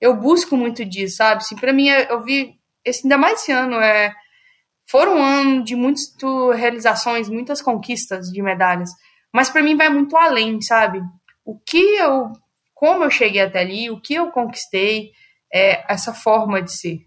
eu busco muito disso, sabe? Assim, para mim, eu vi, esse, ainda mais esse ano, é, foram um ano de muitas realizações, muitas conquistas de medalhas, mas para mim vai muito além, sabe? O que eu, como eu cheguei até ali, o que eu conquistei, é essa forma de ser.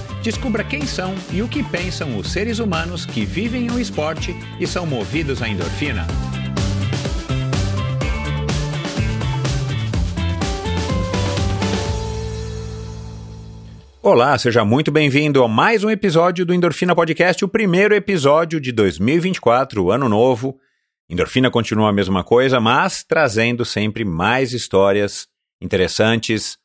Descubra quem são e o que pensam os seres humanos que vivem o esporte e são movidos à endorfina. Olá, seja muito bem-vindo a mais um episódio do Endorfina Podcast, o primeiro episódio de 2024, ano novo. Endorfina continua a mesma coisa, mas trazendo sempre mais histórias interessantes,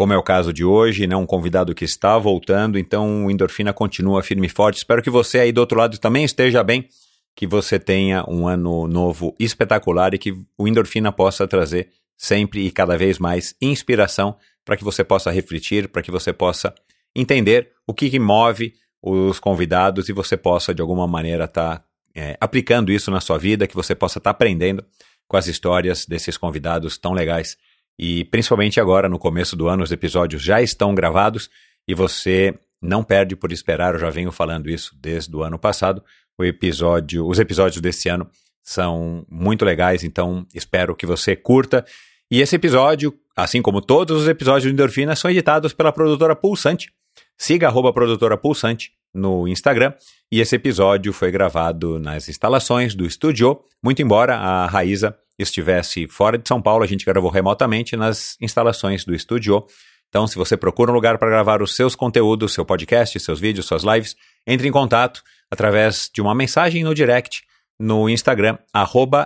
como é o caso de hoje, né, um convidado que está voltando, então o Endorfina continua firme e forte. Espero que você aí do outro lado também esteja bem, que você tenha um ano novo espetacular e que o Endorfina possa trazer sempre e cada vez mais inspiração para que você possa refletir, para que você possa entender o que, que, move os convidados e você possa de alguma maneira estar tá, é, aplicando isso na sua vida, que você possa estar tá aprendendo com as histórias desses convidados tão legais e principalmente agora, no começo do ano, os episódios já estão gravados e você não perde por esperar. Eu já venho falando isso desde o ano passado. O episódio, os episódios desse ano são muito legais, então espero que você curta. E esse episódio, assim como todos os episódios de Endorfina, são editados pela produtora Pulsante. Siga a produtora Pulsante no Instagram. E esse episódio foi gravado nas instalações do estúdio, muito embora a Raíza estivesse fora de São Paulo, a gente gravou remotamente nas instalações do estúdio. Então, se você procura um lugar para gravar os seus conteúdos, seu podcast, seus vídeos, suas lives, entre em contato através de uma mensagem no direct no Instagram,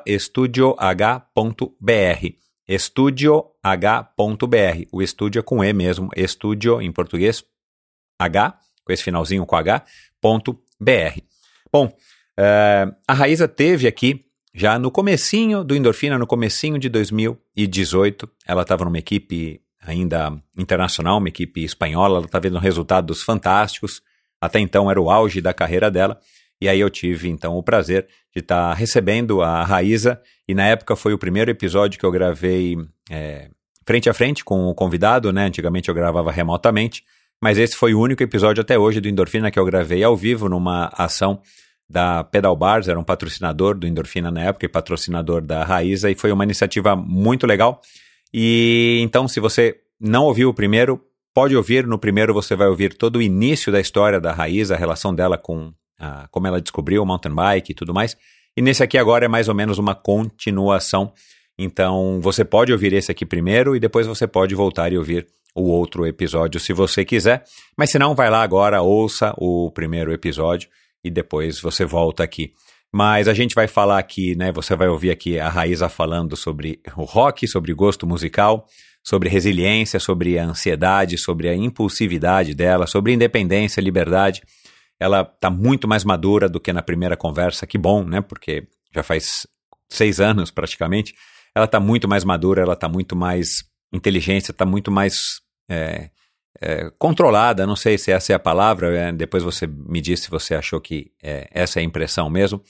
estudioh.br. Estudioh.br. O estúdio é com E mesmo, estúdio em português, H, com esse finalzinho com H, ponto BR. Bom, uh, a Raíza teve aqui já no comecinho do Endorfina, no comecinho de 2018, ela estava numa equipe ainda internacional, uma equipe espanhola, ela estava vendo resultados fantásticos, até então era o auge da carreira dela, e aí eu tive então o prazer de estar tá recebendo a Raíza, e na época foi o primeiro episódio que eu gravei é, frente a frente com o convidado, né? Antigamente eu gravava remotamente, mas esse foi o único episódio até hoje do Endorfina que eu gravei ao vivo numa ação da Pedal Bars, era um patrocinador do Endorfina na época e patrocinador da Raíza, e foi uma iniciativa muito legal. E então, se você não ouviu o primeiro, pode ouvir. No primeiro, você vai ouvir todo o início da história da Raíza, a relação dela com a, como ela descobriu o mountain bike e tudo mais. E nesse aqui agora é mais ou menos uma continuação. Então, você pode ouvir esse aqui primeiro e depois você pode voltar e ouvir o outro episódio se você quiser. Mas se não, vai lá agora, ouça o primeiro episódio e depois você volta aqui. Mas a gente vai falar aqui, né? Você vai ouvir aqui a Raíza falando sobre o rock, sobre gosto musical, sobre resiliência, sobre a ansiedade, sobre a impulsividade dela, sobre independência, liberdade. Ela está muito mais madura do que na primeira conversa, que bom, né? Porque já faz seis anos praticamente. Ela está muito mais madura, ela está muito mais inteligente, está muito mais é, é, controlada, não sei se essa é a palavra, é, depois você me diz se você achou que é, essa é a impressão mesmo.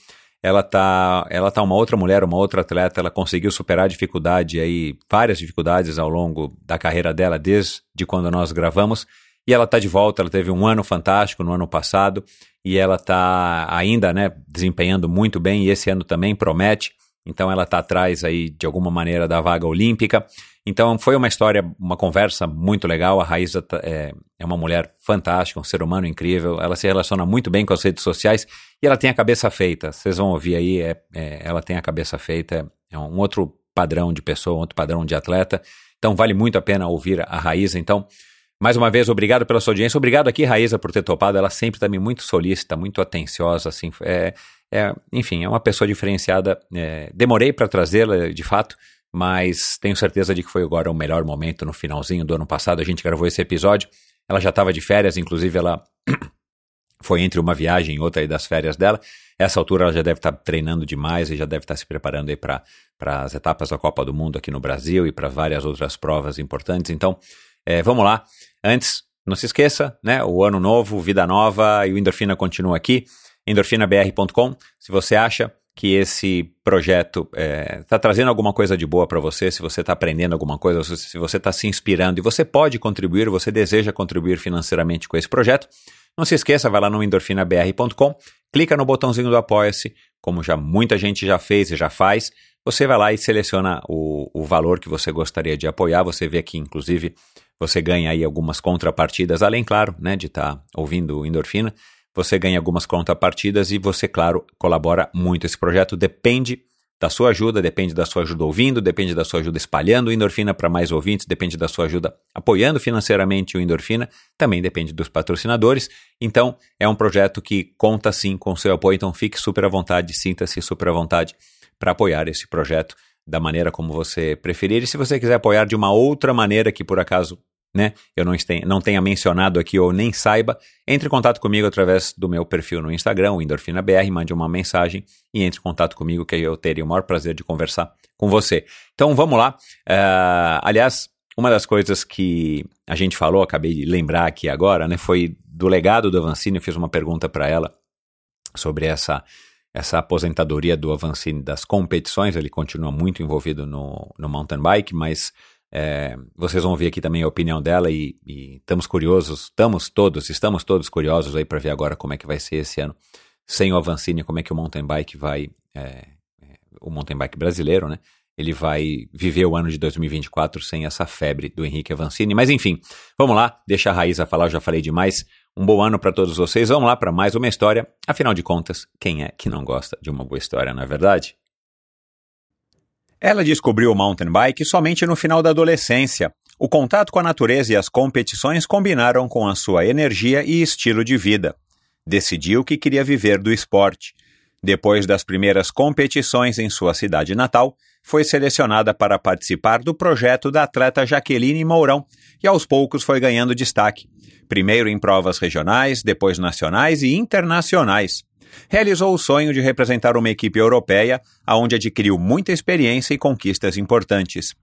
Ela tá, ela tá uma outra mulher, uma outra atleta, ela conseguiu superar dificuldade aí, várias dificuldades ao longo da carreira dela, desde quando nós gravamos, e ela está de volta, ela teve um ano fantástico no ano passado, e ela está ainda, né, desempenhando muito bem, e esse ano também promete, então ela está atrás aí, de alguma maneira, da vaga olímpica, então foi uma história, uma conversa muito legal. A Raíza é, é, uma mulher fantástica, um ser humano incrível. Ela se relaciona muito bem com as redes sociais e ela tem a cabeça feita. Vocês vão ouvir aí, é, é, ela tem a cabeça feita. É um outro padrão de pessoa, outro padrão de atleta. Então vale muito a pena ouvir a Raíza. Então, mais uma vez, obrigado pela sua audiência. Obrigado aqui, Raíza, por ter topado. Ela sempre também muito solícita, muito atenciosa, assim. É, é, enfim, é uma pessoa diferenciada. É, demorei para trazê-la, de fato, mas tenho certeza de que foi agora o melhor momento no finalzinho do ano passado. A gente gravou esse episódio. Ela já estava de férias, inclusive ela foi entre uma viagem e outra aí das férias dela. Essa altura ela já deve estar tá treinando demais e já deve estar tá se preparando aí para as etapas da Copa do Mundo aqui no Brasil e para várias outras provas importantes. Então, é, vamos lá. Antes, não se esqueça, né? O ano novo, vida nova e o Endorfina continua aqui. endorfinabr.com. Se você acha que esse projeto está é, tá trazendo alguma coisa de boa para você, se você está aprendendo alguma coisa, se você está se inspirando e você pode contribuir, você deseja contribuir financeiramente com esse projeto, não se esqueça, vai lá no endorfinabr.com, clica no botãozinho do Apoia-se, como já muita gente já fez e já faz, você vai lá e seleciona o, o valor que você gostaria de apoiar, você vê aqui, inclusive, você ganha aí algumas contrapartidas, além, claro, né, de estar tá ouvindo o Endorfina, você ganha algumas contrapartidas e você, claro, colabora muito. Esse projeto depende da sua ajuda, depende da sua ajuda ouvindo, depende da sua ajuda espalhando o Endorfina para mais ouvintes, depende da sua ajuda apoiando financeiramente o Endorfina, também depende dos patrocinadores. Então, é um projeto que conta sim com o seu apoio, então fique super à vontade, sinta-se super à vontade para apoiar esse projeto da maneira como você preferir. E se você quiser apoiar de uma outra maneira que por acaso né, eu não, este, não tenha mencionado aqui ou nem saiba, entre em contato comigo através do meu perfil no Instagram, o EndorfinaBR, mande uma mensagem e entre em contato comigo que eu teria o maior prazer de conversar com você. Então vamos lá. Uh, aliás, uma das coisas que a gente falou, acabei de lembrar aqui agora, né, foi do legado do Avancini, eu fiz uma pergunta para ela sobre essa essa aposentadoria do Avancini das competições, ele continua muito envolvido no, no mountain bike, mas é, vocês vão ver aqui também a opinião dela e, e estamos curiosos, estamos todos, estamos todos curiosos aí para ver agora como é que vai ser esse ano sem o Avancini, como é que o mountain bike vai, é, é, o mountain bike brasileiro, né? Ele vai viver o ano de 2024 sem essa febre do Henrique Avancini. Mas enfim, vamos lá, deixa a Raíza falar, eu já falei demais. Um bom ano para todos vocês. Vamos lá para mais uma história. Afinal de contas, quem é que não gosta de uma boa história, não é verdade? Ela descobriu o mountain bike somente no final da adolescência. O contato com a natureza e as competições combinaram com a sua energia e estilo de vida. Decidiu que queria viver do esporte. Depois das primeiras competições em sua cidade natal, foi selecionada para participar do projeto da atleta Jaqueline Mourão e aos poucos foi ganhando destaque. Primeiro em provas regionais, depois nacionais e internacionais realizou o sonho de representar uma equipe europeia, aonde adquiriu muita experiência e conquistas importantes.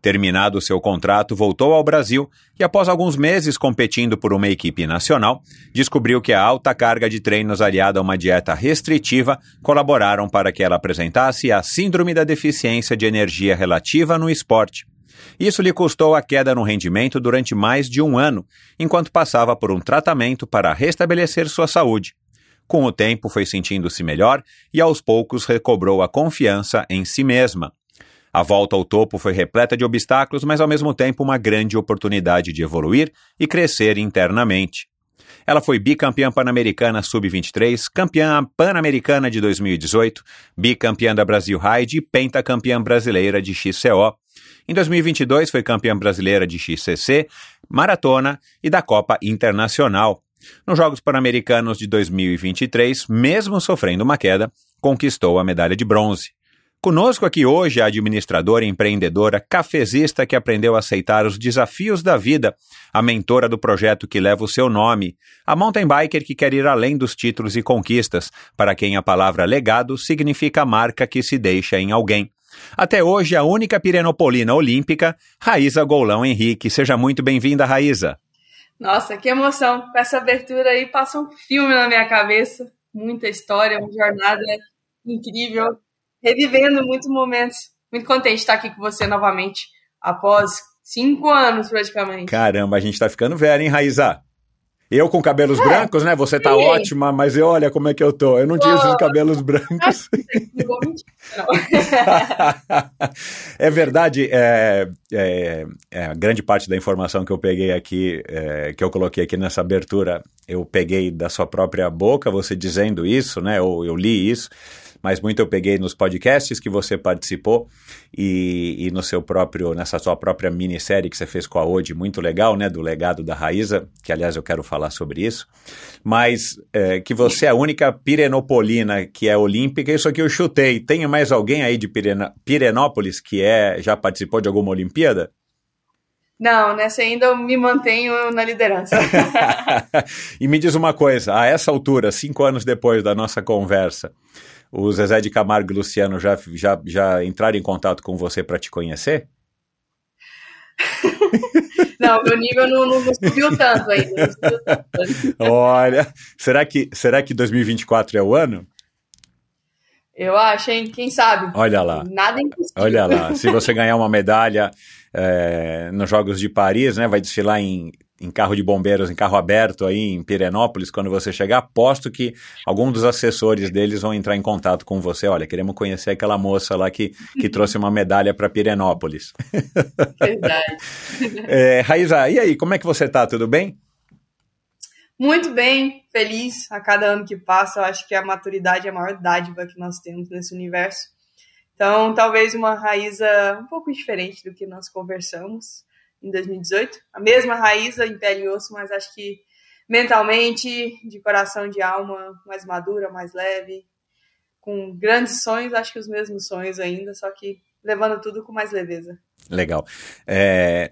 Terminado seu contrato, voltou ao Brasil e, após alguns meses competindo por uma equipe nacional, descobriu que a alta carga de treinos aliada a uma dieta restritiva colaboraram para que ela apresentasse a Síndrome da Deficiência de Energia Relativa no esporte. Isso lhe custou a queda no rendimento durante mais de um ano, enquanto passava por um tratamento para restabelecer sua saúde. Com o tempo, foi sentindo-se melhor e aos poucos recobrou a confiança em si mesma. A volta ao topo foi repleta de obstáculos, mas ao mesmo tempo uma grande oportunidade de evoluir e crescer internamente. Ela foi bicampeã pan-americana sub-23, campeã pan-americana de 2018, bicampeã da Brasil Ride e pentacampeã brasileira de XCO. Em 2022 foi campeã brasileira de XCC, maratona e da Copa Internacional. Nos Jogos Pan-Americanos de 2023, mesmo sofrendo uma queda, conquistou a medalha de bronze. Conosco aqui hoje a administradora empreendedora cafezista que aprendeu a aceitar os desafios da vida, a mentora do projeto que leva o seu nome, a mountain biker que quer ir além dos títulos e conquistas, para quem a palavra legado significa marca que se deixa em alguém. Até hoje a única pirenopolina olímpica, Raíza Golão Henrique. Seja muito bem-vinda, Raíza. Nossa, que emoção! Com essa abertura aí passa um filme na minha cabeça. Muita história, uma jornada incrível, revivendo muitos momentos. Muito contente de estar aqui com você novamente, após cinco anos praticamente. Caramba, a gente tá ficando velho, hein, Raíza? Eu com cabelos é, brancos, né? Você tá sim. ótima, mas eu, olha como é que eu tô. Eu não tinha esses cabelos brancos. é verdade, é, é, é, a grande parte da informação que eu peguei aqui, é, que eu coloquei aqui nessa abertura, eu peguei da sua própria boca, você dizendo isso, né? Ou eu li isso. Mas muito eu peguei nos podcasts que você participou e, e no seu próprio, nessa sua própria minissérie que você fez com a Ode, muito legal, né, do legado da Raíza, que aliás eu quero falar sobre isso, mas é, que você é a única pirenopolina que é olímpica, isso aqui eu chutei. Tem mais alguém aí de Pirena, Pirenópolis que é, já participou de alguma Olimpíada? Não, nessa ainda eu me mantenho na liderança. e me diz uma coisa, a essa altura, cinco anos depois da nossa conversa, o Zezé de Camargo e Luciano já, já, já entraram em contato com você para te conhecer? não, meu nível não, não, subiu tanto ainda. Subiu tanto. Olha, será que, será que 2024 é o ano? Eu acho, hein? Quem sabe? Olha lá. Nada é impossível. Olha lá. Se você ganhar uma medalha é, nos Jogos de Paris, né? Vai desfilar em, em carro de bombeiros, em carro aberto aí em Pirenópolis, quando você chegar, aposto que algum dos assessores deles vão entrar em contato com você. Olha, queremos conhecer aquela moça lá que, que trouxe uma medalha para Pirenópolis. Verdade. é, Raíza, e aí, como é que você tá? Tudo bem? Muito bem, feliz a cada ano que passa. Eu acho que a maturidade é a maior dádiva que nós temos nesse universo. Então, talvez uma Raíza um pouco diferente do que nós conversamos em 2018. A mesma Raíza em pele e osso, mas acho que mentalmente, de coração, de alma, mais madura, mais leve, com grandes sonhos, acho que os mesmos sonhos ainda, só que levando tudo com mais leveza. Legal. É,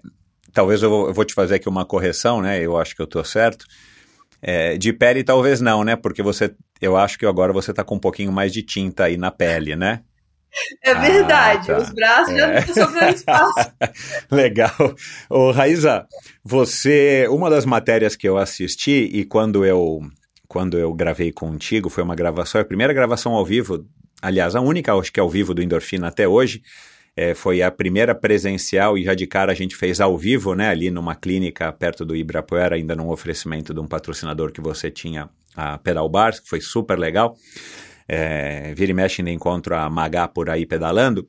talvez eu vou, te fazer aqui uma correção, né? Eu acho que eu estou certo. É, de pele talvez não, né? Porque você, eu acho que agora você está com um pouquinho mais de tinta aí na pele, né? É verdade, ah, tá. os braços é. já não estão sobrando espaço. Legal. Ô, Raíza, você, uma das matérias que eu assisti e quando eu, quando eu gravei contigo, foi uma gravação, a primeira gravação ao vivo, aliás, a única, acho que ao vivo do Endorfina até hoje, é, foi a primeira presencial e já de cara a gente fez ao vivo, né, ali numa clínica perto do Ibirapuera, ainda num oferecimento de um patrocinador que você tinha, a Pedal Bars, que foi super legal. É, vira e mexe ainda encontro a Magá por aí pedalando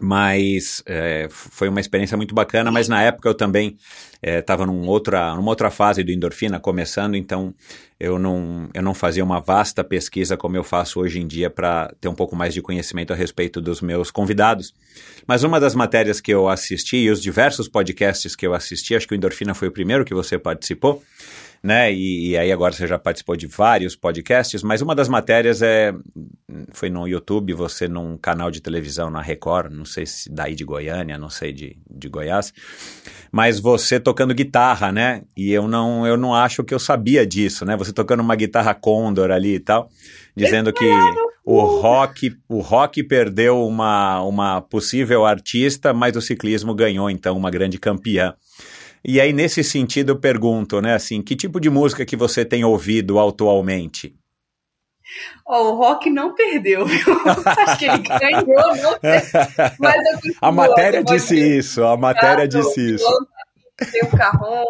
mas é, foi uma experiência muito bacana, mas na época eu também estava é, num outra, numa outra fase do endorfina começando, então eu não, eu não fazia uma vasta pesquisa como eu faço hoje em dia para ter um pouco mais de conhecimento a respeito dos meus convidados. Mas uma das matérias que eu assisti e os diversos podcasts que eu assisti, acho que o Endorfina foi o primeiro que você participou, né? E, e, aí agora você já participou de vários podcasts, mas uma das matérias é foi no YouTube, você num canal de televisão na Record, não sei se daí de Goiânia, não sei de, de Goiás, mas você tocando guitarra, né? E eu não eu não acho que eu sabia disso, né? Você tocando uma guitarra Condor ali e tal, dizendo que o rock o rock perdeu uma uma possível artista, mas o ciclismo ganhou então uma grande campeã. E aí, nesse sentido, eu pergunto, né, assim, que tipo de música que você tem ouvido atualmente? Oh, o rock não perdeu, viu? Acho que ele ganhou, não Mas a matéria disse isso, a matéria disse isso. Tem o carrão.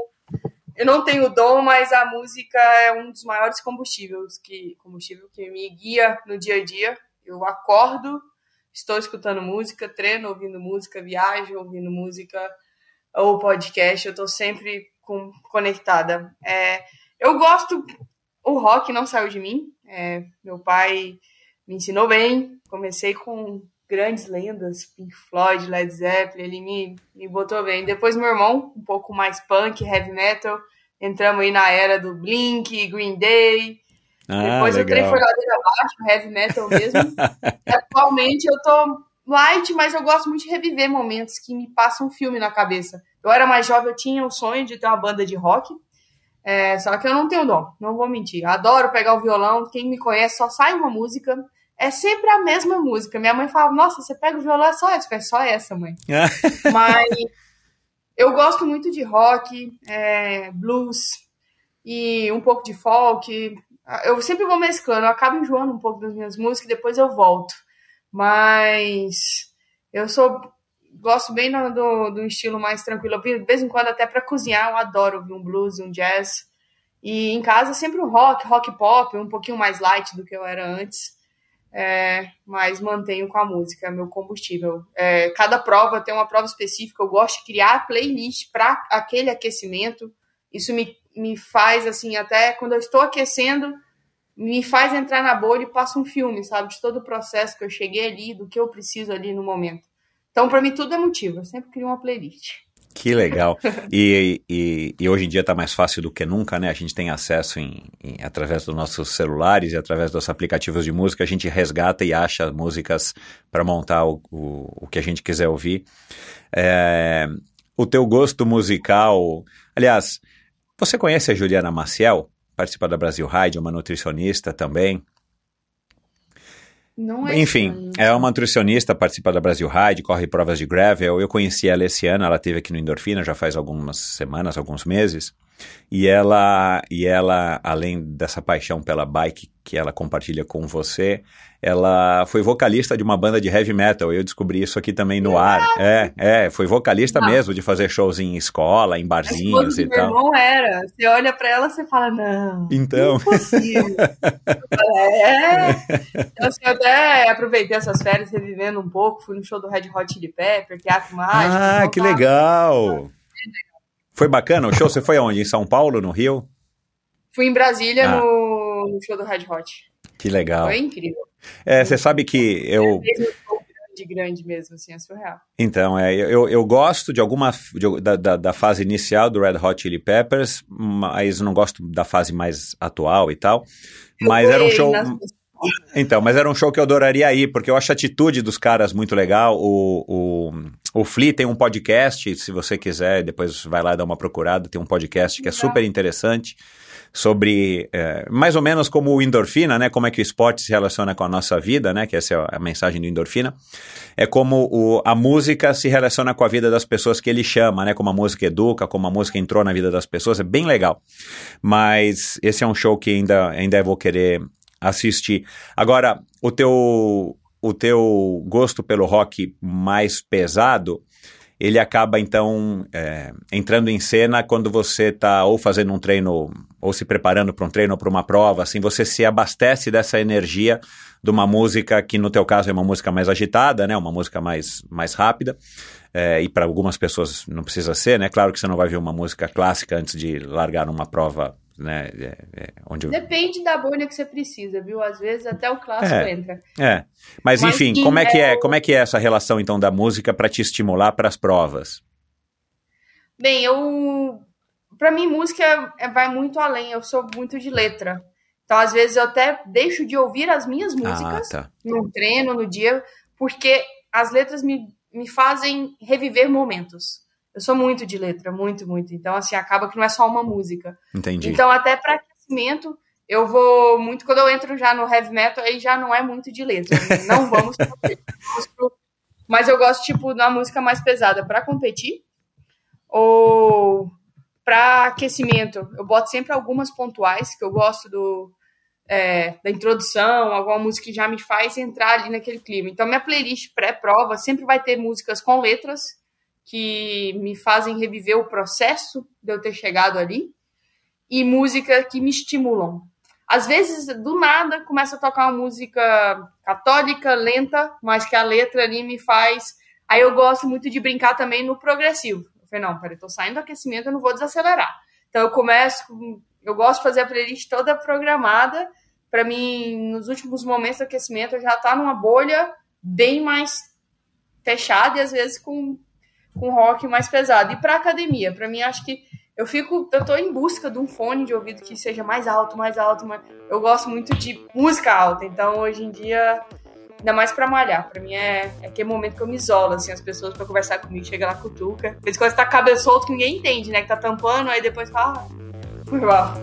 Eu não tenho dom, mas a música é um dos maiores combustíveis que combustível que me guia no dia a dia. Eu acordo, estou escutando música, treino ouvindo música, viajo ouvindo música ou podcast, eu estou sempre com, conectada. É, eu gosto, o rock não saiu de mim, é, meu pai me ensinou bem, comecei com grandes lendas, Pink Floyd, Led Zeppelin, ele me, me botou bem. Depois meu irmão, um pouco mais punk, heavy metal, entramos aí na era do Blink, Green Day, ah, Depois legal. o trem foi ladeira abaixo, heavy metal mesmo. Atualmente eu tô light, mas eu gosto muito de reviver momentos que me passam um filme na cabeça. Eu era mais jovem, eu tinha o sonho de ter uma banda de rock, é, só que eu não tenho dom, não vou mentir. Adoro pegar o violão, quem me conhece só sai uma música, é sempre a mesma música. Minha mãe fala, nossa, você pega o violão, é só essa, é só essa, mãe. mas eu gosto muito de rock, é, blues e um pouco de folk. Eu sempre vou mesclando, eu acabo enjoando um pouco das minhas músicas e depois eu volto. Mas eu sou gosto bem do, do, estilo mais tranquilo. de vez em quando até para cozinhar, eu adoro ouvir um blues, um jazz. E em casa sempre um rock, rock pop, um pouquinho mais light do que eu era antes. É, mas mantenho com a música, meu combustível. É, cada prova tem uma prova específica, eu gosto de criar playlist para aquele aquecimento. Isso me, me faz, assim, até quando eu estou aquecendo, me faz entrar na bolha e passa um filme, sabe? De todo o processo que eu cheguei ali, do que eu preciso ali no momento. Então, para mim, tudo é motivo. Eu sempre crio uma playlist. Que legal. E, e, e hoje em dia está mais fácil do que nunca, né? A gente tem acesso em, em, através dos nossos celulares e através dos aplicativos de música, a gente resgata e acha músicas para montar o, o, o, que a gente quiser ouvir. É, o teu gosto musical. Aliás, você conhece a Juliana Maciel? Participa da Brasil Ride, uma nutricionista também. É Enfim, é uma nutricionista, participa da Brasil Ride, corre provas de gravel. Eu conheci ela esse ano, ela teve aqui no Endorfina já faz algumas semanas, alguns meses. E ela, e ela, além dessa paixão pela bike que ela compartilha com você, ela foi vocalista de uma banda de heavy metal. Eu descobri isso aqui também no ar. É, é, foi vocalista não. mesmo de fazer shows em escola, em barzinhos e tal. Não era. Você olha para ela, você fala não. Então. Impossível. é. Então, assim, eu até aproveitei essas férias revivendo um pouco, fui no show do Red Hot Chili Pepper, Teatro Mágico. Ah, que legal. Foi bacana o show? Você foi aonde? Em São Paulo, no Rio? Fui em Brasília ah. no, show do Red Hot. Que legal. Foi incrível. É, você sabe que eu. De grande mesmo, assim, é surreal. Então, é, eu, eu gosto de alguma de, da, da, da, fase inicial do Red Hot Chili Peppers, mas não gosto da fase mais atual e tal. Eu mas era um show. Nas... Então, mas era um show que eu adoraria ir, porque eu acho a atitude dos caras muito legal. O, o, o Flea tem um podcast, se você quiser, depois vai lá dar uma procurada, tem um podcast que é super interessante sobre é, mais ou menos como o endorfina, né? Como é que o esporte se relaciona com a nossa vida, né? Que essa é a mensagem do endorfina. É como o, a música se relaciona com a vida das pessoas que ele chama, né? Como a música educa, como a música entrou na vida das pessoas, é bem legal. Mas esse é um show que ainda, ainda vou querer assistir. Agora, o teu, o teu gosto pelo rock mais pesado, ele acaba então é, entrando em cena quando você está ou fazendo um treino, ou se preparando para um treino ou para uma prova, assim, você se abastece dessa energia de uma música que no teu caso é uma música mais agitada, né, uma música mais, mais rápida, é, e para algumas pessoas não precisa ser, né, claro que você não vai ver uma música clássica antes de largar numa prova né? É, é, onde Depende da bolha que você precisa, viu? Às vezes até o clássico é, entra. É. Mas, Mas enfim, como é que é, é, como é que é essa relação então da música para te estimular para as provas? Bem, eu para mim música é, vai muito além. Eu sou muito de letra. Então, às vezes eu até deixo de ouvir as minhas músicas ah, tá. no treino, no dia, porque as letras me, me fazem reviver momentos. Eu sou muito de letra, muito, muito. Então, assim, acaba que não é só uma música. Entendi. Então, até para aquecimento, eu vou muito. Quando eu entro já no heavy metal, aí já não é muito de letra. Não vamos pro, Mas eu gosto, tipo, da música mais pesada para competir. Ou para aquecimento. Eu boto sempre algumas pontuais, que eu gosto do. É, da introdução, alguma música que já me faz entrar ali naquele clima. Então, minha playlist pré-prova sempre vai ter músicas com letras que me fazem reviver o processo de eu ter chegado ali e música que me estimulam. Às vezes, do nada, começa a tocar uma música católica, lenta, mas que a letra ali me faz. Aí eu gosto muito de brincar também no progressivo. Eu falei, não, peraí, tô saindo do aquecimento, eu não vou desacelerar. Então eu começo, eu gosto de fazer a playlist toda programada. Para mim, nos últimos momentos do aquecimento, eu já tá numa bolha bem mais fechada e às vezes com com rock mais pesado. E para academia, para mim acho que eu fico, eu tô em busca de um fone de ouvido que seja mais alto, mais alto, mas eu gosto muito de música alta, então hoje em dia ainda mais para malhar. Para mim é, é aquele momento que eu me isolo, assim, as pessoas para conversar comigo, chega lá cutuca. Às vezes quando você tá solto que ninguém entende, né, que tá tampando, aí depois fala, ah, foi mal.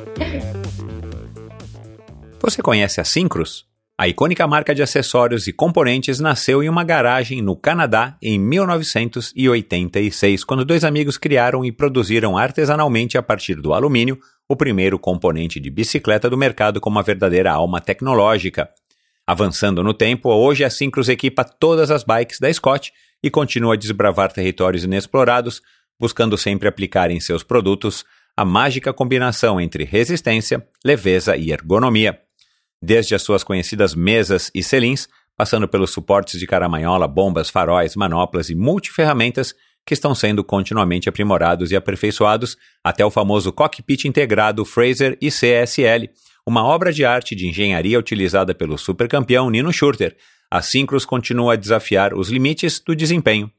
Você conhece a Syncros? A icônica marca de acessórios e componentes nasceu em uma garagem no Canadá em 1986, quando dois amigos criaram e produziram artesanalmente a partir do alumínio o primeiro componente de bicicleta do mercado com uma verdadeira alma tecnológica. Avançando no tempo, hoje a Syncros equipa todas as bikes da Scott e continua a desbravar territórios inexplorados, buscando sempre aplicar em seus produtos a mágica combinação entre resistência, leveza e ergonomia desde as suas conhecidas mesas e selins, passando pelos suportes de caramanhola, bombas, faróis, manoplas e multiferramentas que estão sendo continuamente aprimorados e aperfeiçoados até o famoso cockpit integrado Fraser e CSL, uma obra de arte de engenharia utilizada pelo supercampeão Nino Schurter, a Syncros continua a desafiar os limites do desempenho.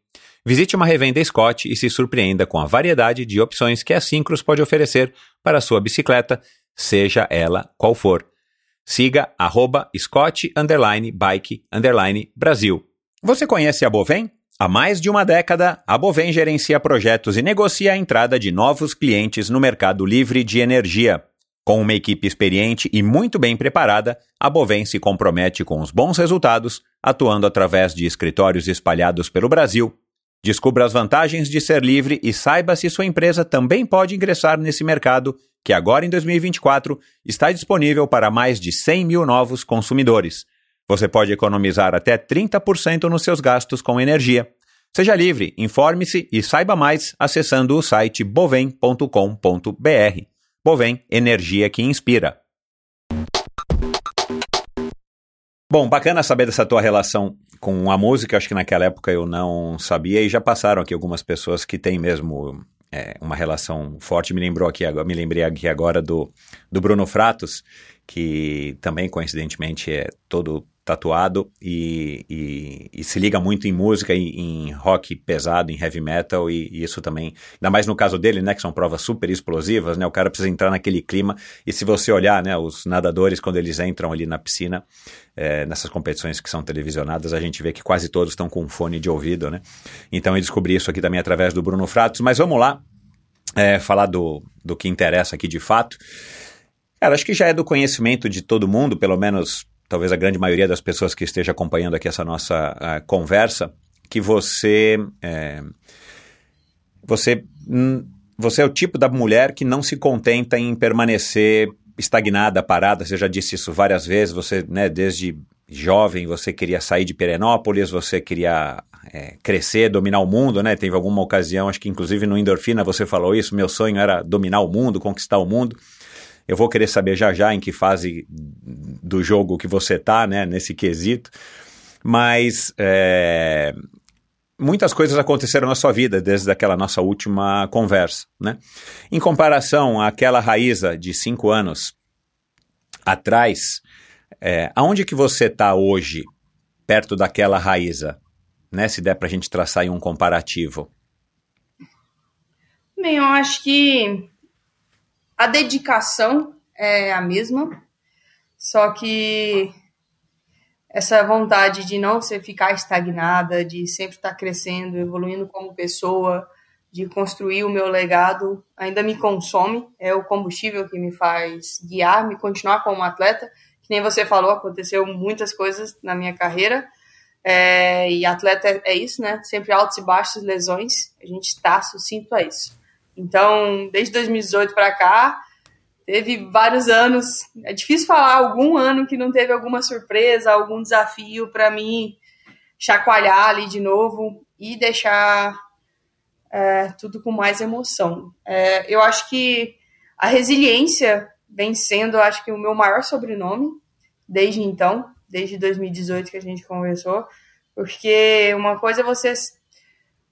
Visite uma revenda Scott e se surpreenda com a variedade de opções que a Syncros pode oferecer para sua bicicleta, seja ela qual for. Siga arroba Scott Bike Brasil. Você conhece a Bovem? Há mais de uma década, a Bovem gerencia projetos e negocia a entrada de novos clientes no mercado livre de energia. Com uma equipe experiente e muito bem preparada, a Bovem se compromete com os bons resultados, atuando através de escritórios espalhados pelo Brasil. Descubra as vantagens de ser livre e saiba se sua empresa também pode ingressar nesse mercado, que agora em 2024 está disponível para mais de 100 mil novos consumidores. Você pode economizar até 30% nos seus gastos com energia. Seja livre, informe-se e saiba mais acessando o site bovem.com.br. Bovem, energia que inspira. Bom, bacana saber dessa tua relação com a música. Acho que naquela época eu não sabia e já passaram aqui algumas pessoas que têm mesmo é, uma relação forte. Me lembrou aqui agora, me lembrei aqui agora do, do Bruno Fratos, que também coincidentemente é todo tatuado e, e, e, se liga muito em música, em, em rock pesado, em heavy metal, e, e, isso também, ainda mais no caso dele, né, que são provas super explosivas, né, o cara precisa entrar naquele clima, e se você olhar, né, os nadadores, quando eles entram ali na piscina, é, nessas competições que são televisionadas, a gente vê que quase todos estão com fone de ouvido, né, então eu descobri isso aqui também através do Bruno Fratos, mas vamos lá, é, falar do, do que interessa aqui de fato, Cara, acho que já é do conhecimento de todo mundo, pelo menos talvez a grande maioria das pessoas que esteja acompanhando aqui essa nossa uh, conversa, que você é, você você é o tipo da mulher que não se contenta em permanecer estagnada, parada. Você já disse isso várias vezes. Você, né, desde jovem, você queria sair de Perenópolis, você queria é, crescer, dominar o mundo, né? Teve alguma ocasião, acho que inclusive no Endorfina você falou isso. Meu sonho era dominar o mundo, conquistar o mundo. Eu vou querer saber já já em que fase do jogo que você tá, né, nesse quesito. Mas é, muitas coisas aconteceram na sua vida desde aquela nossa última conversa, né? Em comparação àquela Raíza de cinco anos atrás, é, aonde que você está hoje perto daquela Raíza, né? Se der para a gente traçar aí um comparativo. Bem, eu acho que a dedicação é a mesma, só que essa vontade de não ser, ficar estagnada, de sempre estar crescendo, evoluindo como pessoa, de construir o meu legado, ainda me consome, é o combustível que me faz guiar, me continuar como atleta. Que nem você falou, aconteceu muitas coisas na minha carreira, é, e atleta é, é, isso, né? Sempre altos e baixos, lesões, a gente está sucinto a isso. Então, desde 2018 para cá, teve vários anos. É difícil falar algum ano que não teve alguma surpresa, algum desafio para mim chacoalhar ali de novo e deixar é, tudo com mais emoção. É, eu acho que a resiliência vem sendo, acho que, o meu maior sobrenome desde então, desde 2018 que a gente conversou, porque uma coisa é você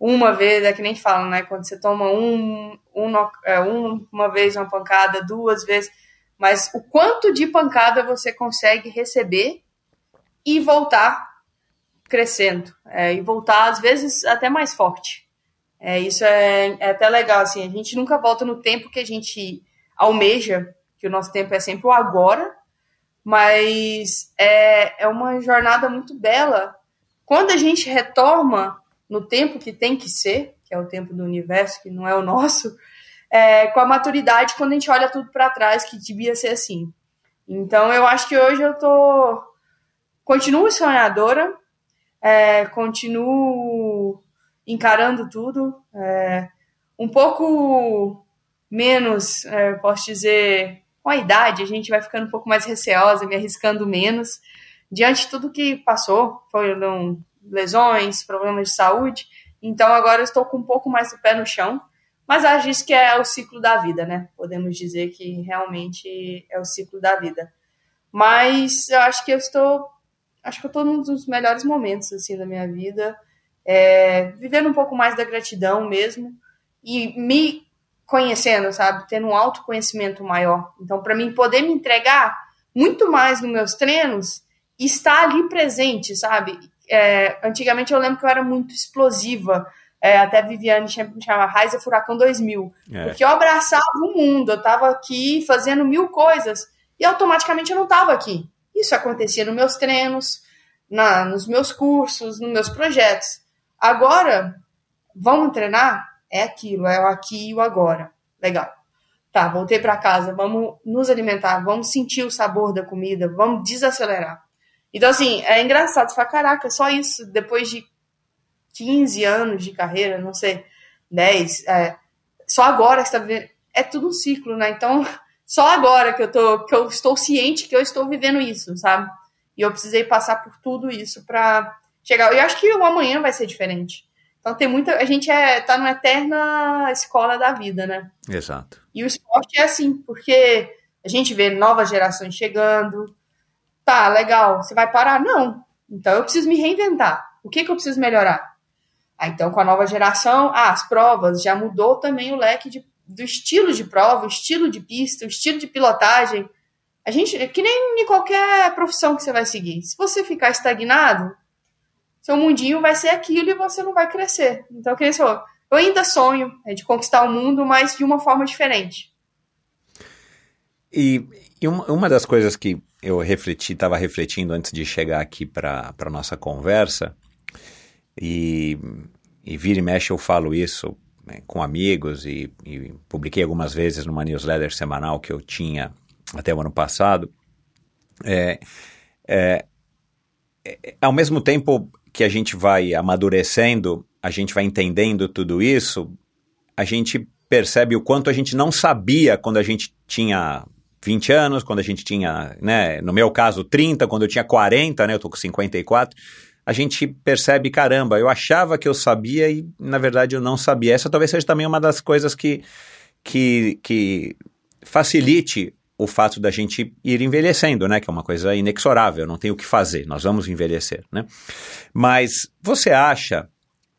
uma vez, é que nem fala, né? Quando você toma um, um, é, um, uma vez uma pancada, duas vezes, mas o quanto de pancada você consegue receber e voltar crescendo, é, e voltar às vezes até mais forte. É, isso é, é até legal, assim, a gente nunca volta no tempo que a gente almeja, que o nosso tempo é sempre o agora, mas é, é uma jornada muito bela. Quando a gente retoma no tempo que tem que ser, que é o tempo do universo, que não é o nosso, é, com a maturidade quando a gente olha tudo para trás, que devia ser assim. Então eu acho que hoje eu tô. Continuo sonhadora, é, continuo encarando tudo, é, um pouco menos, é, posso dizer, com a idade, a gente vai ficando um pouco mais receosa, me arriscando menos. Diante de tudo que passou, foram lesões, problemas de saúde. Então agora eu estou com um pouco mais do pé no chão. Mas acho isso que é o ciclo da vida, né? Podemos dizer que realmente é o ciclo da vida. Mas eu acho que eu estou. Acho que eu estou num dos melhores momentos assim da minha vida. É, vivendo um pouco mais da gratidão mesmo. E me conhecendo, sabe? Tendo um autoconhecimento maior. Então, para mim poder me entregar muito mais nos meus treinos estar ali presente, sabe? É, antigamente eu lembro que eu era muito explosiva. É, até a Viviane me chamava Raiza Furacão 2000. É. Porque eu abraçava o mundo, eu tava aqui fazendo mil coisas e automaticamente eu não tava aqui. Isso acontecia nos meus treinos, na, nos meus cursos, nos meus projetos. Agora, vamos treinar? É aquilo, é o aqui e o agora. Legal. Tá, voltei para casa, vamos nos alimentar, vamos sentir o sabor da comida, vamos desacelerar. Então, assim, é engraçado, você fala, caraca, só isso, depois de 15 anos de carreira, não sei, 10, é, só agora que você tá vivendo, é tudo um ciclo, né? Então, só agora que eu, tô, que eu estou ciente que eu estou vivendo isso, sabe? E eu precisei passar por tudo isso para chegar. Eu acho que o amanhã vai ser diferente. Então tem muita. A gente é, tá numa eterna escola da vida, né? Exato. E o esporte é assim, porque a gente vê novas gerações chegando. Tá, legal. Você vai parar? Não. Então eu preciso me reinventar. O que, que eu preciso melhorar? Ah, então, com a nova geração, ah, as provas já mudou também o leque de, do estilo de prova, o estilo de pista, o estilo de pilotagem. A gente, que nem em qualquer profissão que você vai seguir. Se você ficar estagnado, seu mundinho vai ser aquilo e você não vai crescer. Então, que eu, eu ainda sonho é de conquistar o mundo, mas de uma forma diferente. E, e uma, uma das coisas que eu refleti, estava refletindo antes de chegar aqui para a nossa conversa, e, e vira e mexe eu falo isso né, com amigos e, e publiquei algumas vezes numa newsletter semanal que eu tinha até o ano passado, é, é, é, ao mesmo tempo que a gente vai amadurecendo, a gente vai entendendo tudo isso, a gente percebe o quanto a gente não sabia quando a gente tinha 20 anos, quando a gente tinha, né, no meu caso 30, quando eu tinha 40, né, eu tô com 54, a gente percebe, caramba, eu achava que eu sabia e na verdade eu não sabia. Essa talvez seja também uma das coisas que, que, que facilite o fato da gente ir envelhecendo, né? Que é uma coisa inexorável, não tem o que fazer, nós vamos envelhecer, né? Mas você acha,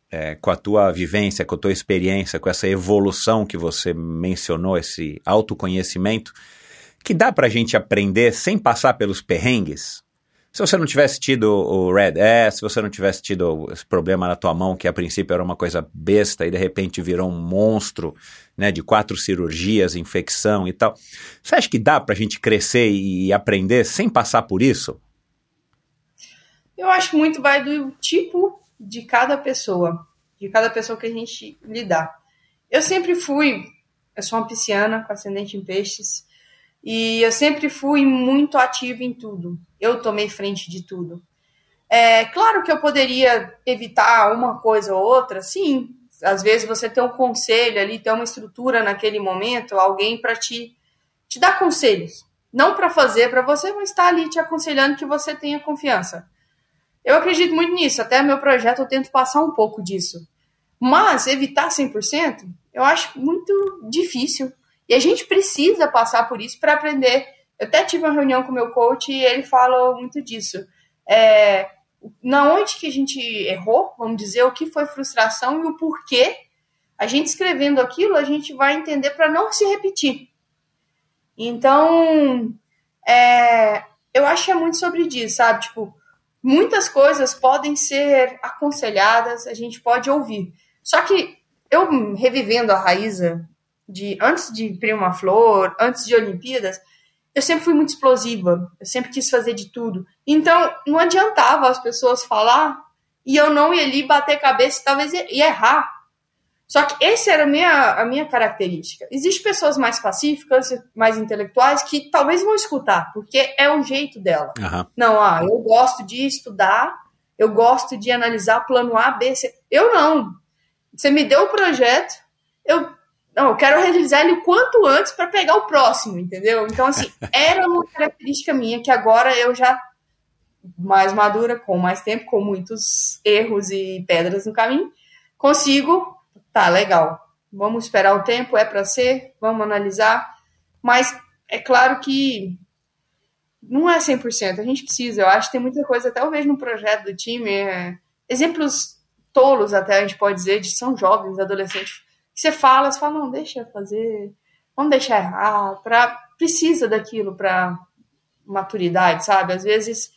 é, com a tua vivência, com a tua experiência, com essa evolução que você mencionou, esse autoconhecimento, que dá para a gente aprender sem passar pelos perrengues? Se você não tivesse tido o Red S, se você não tivesse tido esse problema na tua mão, que a princípio era uma coisa besta e de repente virou um monstro, né, de quatro cirurgias, infecção e tal. Você acha que dá para a gente crescer e aprender sem passar por isso? Eu acho que muito vai do tipo de cada pessoa, de cada pessoa que a gente lidar. Eu sempre fui, eu sou uma pisciana com ascendente em peixes, e eu sempre fui muito ativa em tudo. Eu tomei frente de tudo. É claro que eu poderia evitar uma coisa ou outra, sim. Às vezes você tem um conselho ali, tem uma estrutura naquele momento, alguém para te, te dar conselhos. Não para fazer para você, mas estar tá ali te aconselhando que você tenha confiança. Eu acredito muito nisso. Até meu projeto eu tento passar um pouco disso. Mas evitar 100%, eu acho muito difícil. E a gente precisa passar por isso para aprender. Eu até tive uma reunião com o meu coach e ele fala muito disso. É, na onde que a gente errou, vamos dizer, o que foi frustração e o porquê. A gente escrevendo aquilo, a gente vai entender para não se repetir. Então, é, eu acho que é muito sobre isso, sabe? Tipo, muitas coisas podem ser aconselhadas, a gente pode ouvir. Só que eu revivendo a Raíza de antes de Prima Flor, antes de Olimpíadas, eu sempre fui muito explosiva, eu sempre quis fazer de tudo. Então, não adiantava as pessoas falar e eu não ia ali bater cabeça e talvez ia errar. Só que essa era a minha, a minha característica. Existem pessoas mais pacíficas, mais intelectuais, que talvez vão escutar, porque é o jeito dela. Uhum. Não, ah, eu gosto de estudar, eu gosto de analisar plano A, B, C. Eu não. Você me deu o projeto, eu não, eu quero realizar ele o quanto antes para pegar o próximo, entendeu? Então, assim, era uma característica minha que agora eu já, mais madura, com mais tempo, com muitos erros e pedras no caminho, consigo, tá, legal, vamos esperar o tempo, é para ser, vamos analisar, mas é claro que não é 100%, a gente precisa, eu acho que tem muita coisa, até eu vejo no projeto do time, é, exemplos tolos até a gente pode dizer, de são jovens, adolescentes, você fala, você fala, não, deixa fazer, vamos deixar errar, pra, precisa daquilo para maturidade, sabe? Às vezes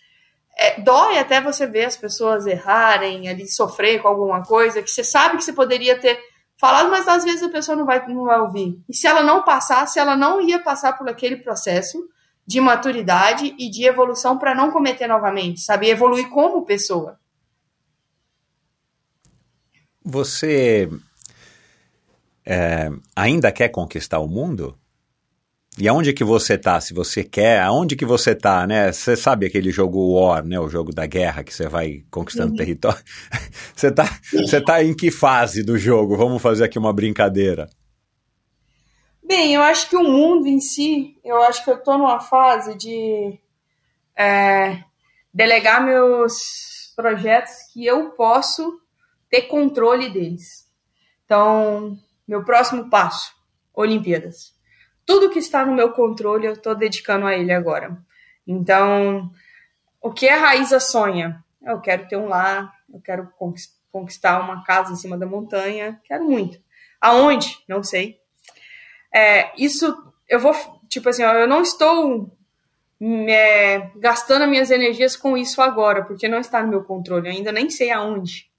é, dói até você ver as pessoas errarem, ali sofrer com alguma coisa que você sabe que você poderia ter falado, mas às vezes a pessoa não vai, não vai ouvir. E se ela não passar, se ela não ia passar por aquele processo de maturidade e de evolução para não cometer novamente, sabe? Evoluir como pessoa. Você é, ainda quer conquistar o mundo? E aonde que você tá, se você quer, aonde que você tá, né? Você sabe aquele jogo War, né? O jogo da guerra que você vai conquistando uhum. território. você, tá, você tá em que fase do jogo? Vamos fazer aqui uma brincadeira. Bem, eu acho que o mundo em si, eu acho que eu tô numa fase de é, delegar meus projetos que eu posso ter controle deles. Então, meu próximo passo, Olimpíadas tudo que está no meu controle eu estou dedicando a ele agora. Então, o que a Raíza sonha? Eu quero ter um lar, eu quero conquistar uma casa em cima da montanha, quero muito. Aonde? Não sei. É, isso, eu vou, tipo assim, eu não estou é, gastando minhas energias com isso agora, porque não está no meu controle, eu ainda nem sei aonde.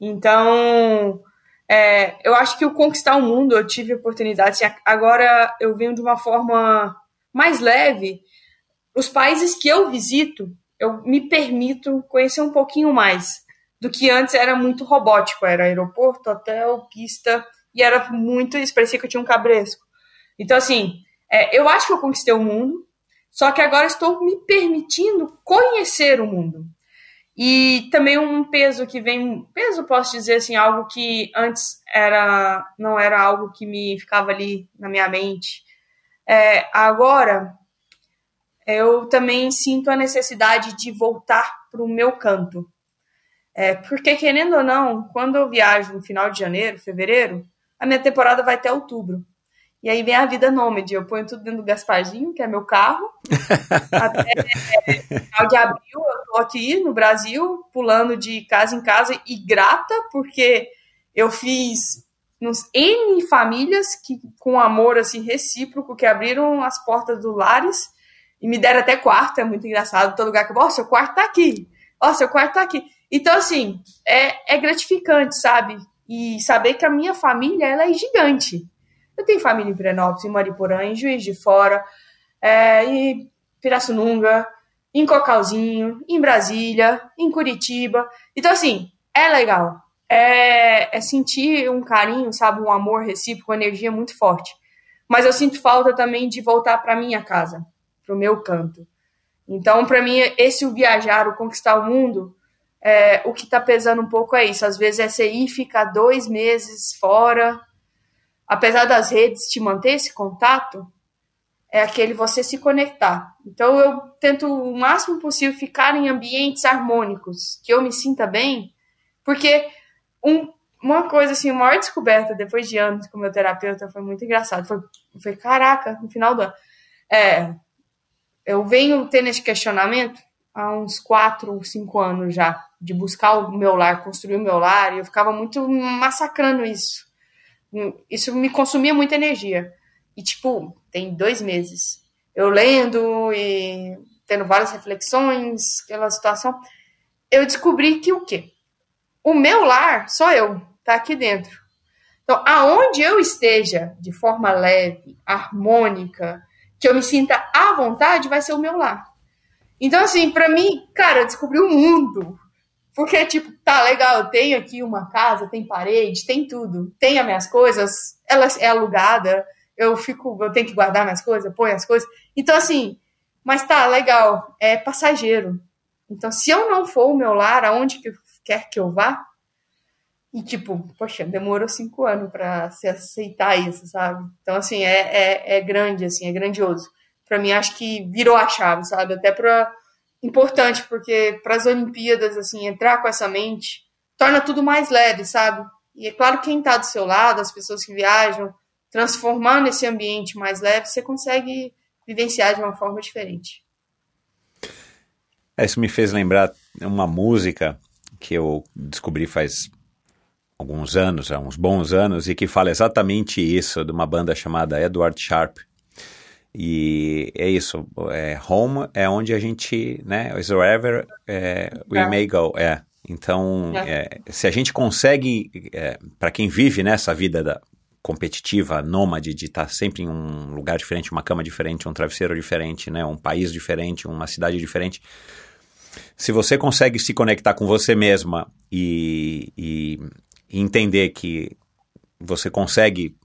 Então, é, eu acho que o conquistar o mundo, eu tive oportunidade. Assim, agora eu venho de uma forma mais leve. Os países que eu visito, eu me permito conhecer um pouquinho mais do que antes era muito robótico. Era aeroporto, hotel, pista, e era muito. Isso parecia que eu tinha um cabresco. Então, assim, é, eu acho que eu conquistei o mundo, só que agora estou me permitindo conhecer o mundo. E também um peso que vem, peso posso dizer assim, algo que antes era não era algo que me ficava ali na minha mente. É, agora eu também sinto a necessidade de voltar para o meu canto. É, porque, querendo ou não, quando eu viajo no final de janeiro, fevereiro, a minha temporada vai até outubro. E aí vem a vida nômade. Eu ponho tudo dentro do Gasparzinho, que é meu carro. Até final de abril eu tô aqui no Brasil, pulando de casa em casa e grata, porque eu fiz nos N famílias que, com amor assim, recíproco, que abriram as portas do lares e me deram até quarto. É muito engraçado. Todo lugar que eu vou, oh, seu quarto tá aqui. Ó, oh, seu quarto tá aqui. Então, assim, é, é gratificante, sabe? E saber que a minha família, ela é gigante eu tenho família em Pirenópolis, em Mariporã, em Juiz de Fora, é, em Pirassununga, em Cocalzinho, em Brasília, em Curitiba. Então, assim, é legal. É, é sentir um carinho, sabe, um amor recíproco, uma energia muito forte. Mas eu sinto falta também de voltar para minha casa, para o meu canto. Então, para mim, esse o viajar, o conquistar o mundo, é, o que está pesando um pouco é isso. Às vezes é você ir ficar dois meses fora, apesar das redes te manter esse contato, é aquele você se conectar. Então eu tento o máximo possível ficar em ambientes harmônicos, que eu me sinta bem, porque um, uma coisa assim, uma maior descoberta depois de anos com meu terapeuta foi muito engraçado. Foi, foi caraca, no final do ano. É, eu venho tendo esse questionamento há uns quatro, cinco anos já, de buscar o meu lar, construir o meu lar, e eu ficava muito massacrando isso isso me consumia muita energia. E, tipo, tem dois meses. Eu lendo e tendo várias reflexões, aquela situação, eu descobri que o quê? O meu lar sou eu, tá aqui dentro. Então, aonde eu esteja de forma leve, harmônica, que eu me sinta à vontade, vai ser o meu lar. Então, assim, para mim, cara, eu descobri o mundo. Porque, tipo, tá legal, eu tenho aqui uma casa, tem parede, tem tudo, tem as minhas coisas, ela é alugada, eu fico, eu tenho que guardar minhas coisas, põe as coisas. Então, assim, mas tá legal, é passageiro. Então, se eu não for o meu lar, aonde que quer que eu vá, e tipo, poxa, demorou cinco anos para se aceitar isso, sabe? Então, assim, é, é, é grande, assim, é grandioso. Para mim, acho que virou a chave, sabe? Até para importante, porque para as Olimpíadas, assim, entrar com essa mente torna tudo mais leve, sabe? E é claro, quem está do seu lado, as pessoas que viajam, transformando esse ambiente mais leve, você consegue vivenciar de uma forma diferente. É, isso me fez lembrar uma música que eu descobri faz alguns anos, há uns bons anos, e que fala exatamente isso, de uma banda chamada Edward Sharp. E é isso, é, home é onde a gente, né, is wherever é, we é. may go, é. Então, é. é se a gente consegue, é, para quem vive nessa vida da, competitiva, nômade, de estar tá sempre em um lugar diferente, uma cama diferente, um travesseiro diferente, né, um país diferente, uma cidade diferente, se você consegue se conectar com você mesma e, e entender que você consegue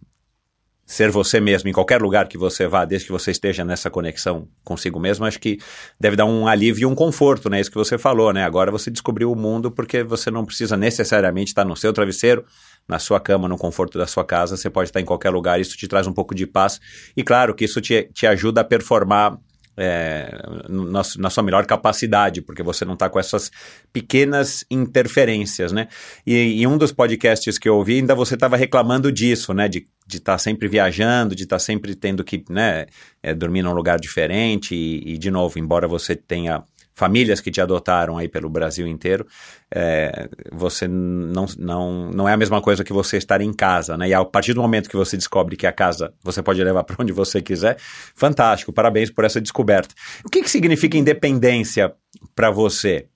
ser você mesmo em qualquer lugar que você vá, desde que você esteja nessa conexão consigo mesmo, acho que deve dar um alívio e um conforto, né? Isso que você falou, né? Agora você descobriu o mundo porque você não precisa necessariamente estar no seu travesseiro, na sua cama, no conforto da sua casa, você pode estar em qualquer lugar, isso te traz um pouco de paz. E claro que isso te, te ajuda a performar é, na, na, sua melhor capacidade, porque você não está com essas pequenas interferências, né? E em um dos podcasts que eu ouvi, ainda você estava reclamando disso, né? De estar tá sempre viajando, de estar tá sempre tendo que né, é, dormir num lugar diferente e, e, de novo, embora você tenha famílias que te adotaram aí pelo Brasil inteiro, é, você não, não, não é a mesma coisa que você estar em casa, né? E a partir do momento que você descobre que a casa você pode levar para onde você quiser, fantástico, parabéns por essa descoberta. O que, que significa independência para você?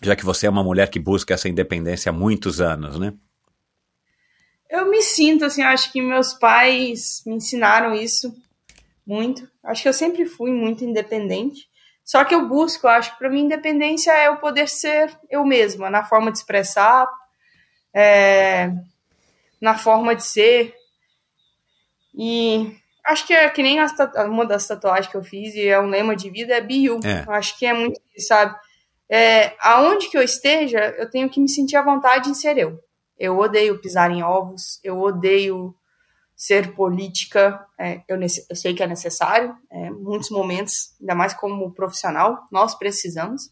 Já que você é uma mulher que busca essa independência há muitos anos, né? Eu me sinto assim, acho que meus pais me ensinaram isso muito. Acho que eu sempre fui muito independente. Só que eu busco, acho que para mim independência é o poder ser eu mesma, na forma de expressar, é, na forma de ser. E acho que é que nem uma das tatuagens que eu fiz, e é um lema de vida, é Be You. É. Acho que é muito sabe? É, aonde que eu esteja, eu tenho que me sentir à vontade em ser eu. Eu odeio pisar em ovos, eu odeio ser política, é, eu, eu, sei que é necessário, é, muitos momentos, ainda mais como profissional, nós precisamos,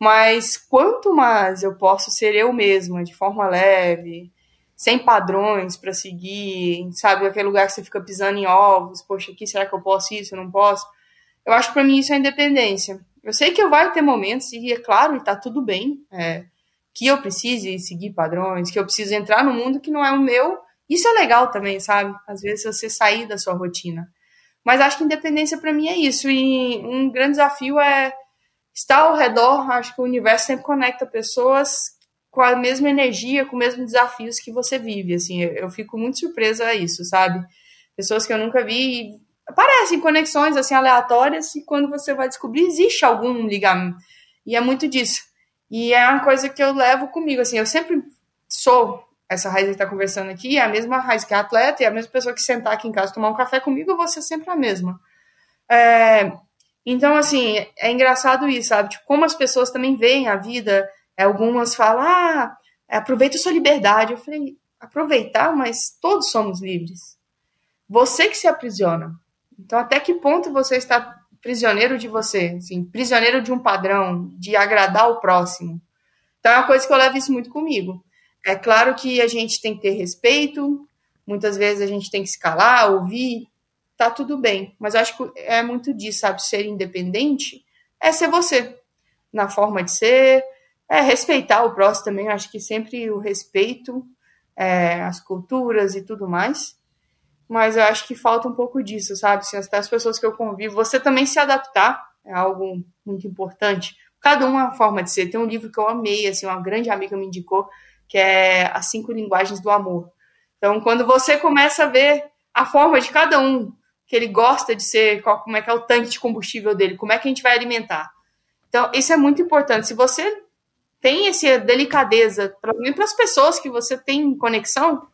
mas quanto mais eu posso ser eu mesma, de forma leve, sem padrões para seguir, sabe, aquele lugar que você fica pisando em ovos, poxa, aqui será que eu posso isso, eu não posso? Eu acho que para mim isso é independência. Eu sei que vai ter momentos, e é claro, e tá tudo bem, é, que eu precise seguir padrões, que eu preciso entrar no mundo que não é o meu, isso é legal também, sabe? Às vezes você sair da sua rotina. Mas acho que independência para mim é isso. E um grande desafio é estar ao redor. Acho que o universo sempre conecta pessoas com a mesma energia, com os mesmos desafios que você vive. Assim, eu, fico muito surpresa a isso, sabe? Pessoas que eu nunca vi aparecem conexões assim aleatórias e quando você vai descobrir existe algum ligamento. E é muito disso. E é uma coisa que eu levo comigo, assim, eu sempre sou essa raiz que está conversando aqui é a mesma raiz que a atleta e a mesma pessoa que sentar aqui em casa tomar um café comigo, eu vou ser sempre a mesma. É, então, assim, é engraçado isso, sabe? Tipo, como as pessoas também veem a vida, é, algumas falam, ah, aproveita sua liberdade. Eu falei, aproveitar, mas todos somos livres. Você que se aprisiona. Então, até que ponto você está prisioneiro de você? Assim, prisioneiro de um padrão, de agradar o próximo. Então, é uma coisa que eu levo isso muito comigo. É claro que a gente tem que ter respeito, muitas vezes a gente tem que se calar, ouvir, tá tudo bem. Mas acho que é muito disso, sabe? Ser independente é ser você, na forma de ser, é respeitar o próximo também. Acho que sempre o respeito, é, as culturas e tudo mais. Mas eu acho que falta um pouco disso, sabe? Até as pessoas que eu convivo, você também se adaptar é algo muito importante. Cada uma forma de ser. Tem um livro que eu amei, assim, uma grande amiga me indicou, que é As Cinco Linguagens do Amor. Então, quando você começa a ver a forma de cada um, que ele gosta de ser, qual, como é que é o tanque de combustível dele, como é que a gente vai alimentar. Então, isso é muito importante. Se você tem essa delicadeza, para as pessoas que você tem conexão,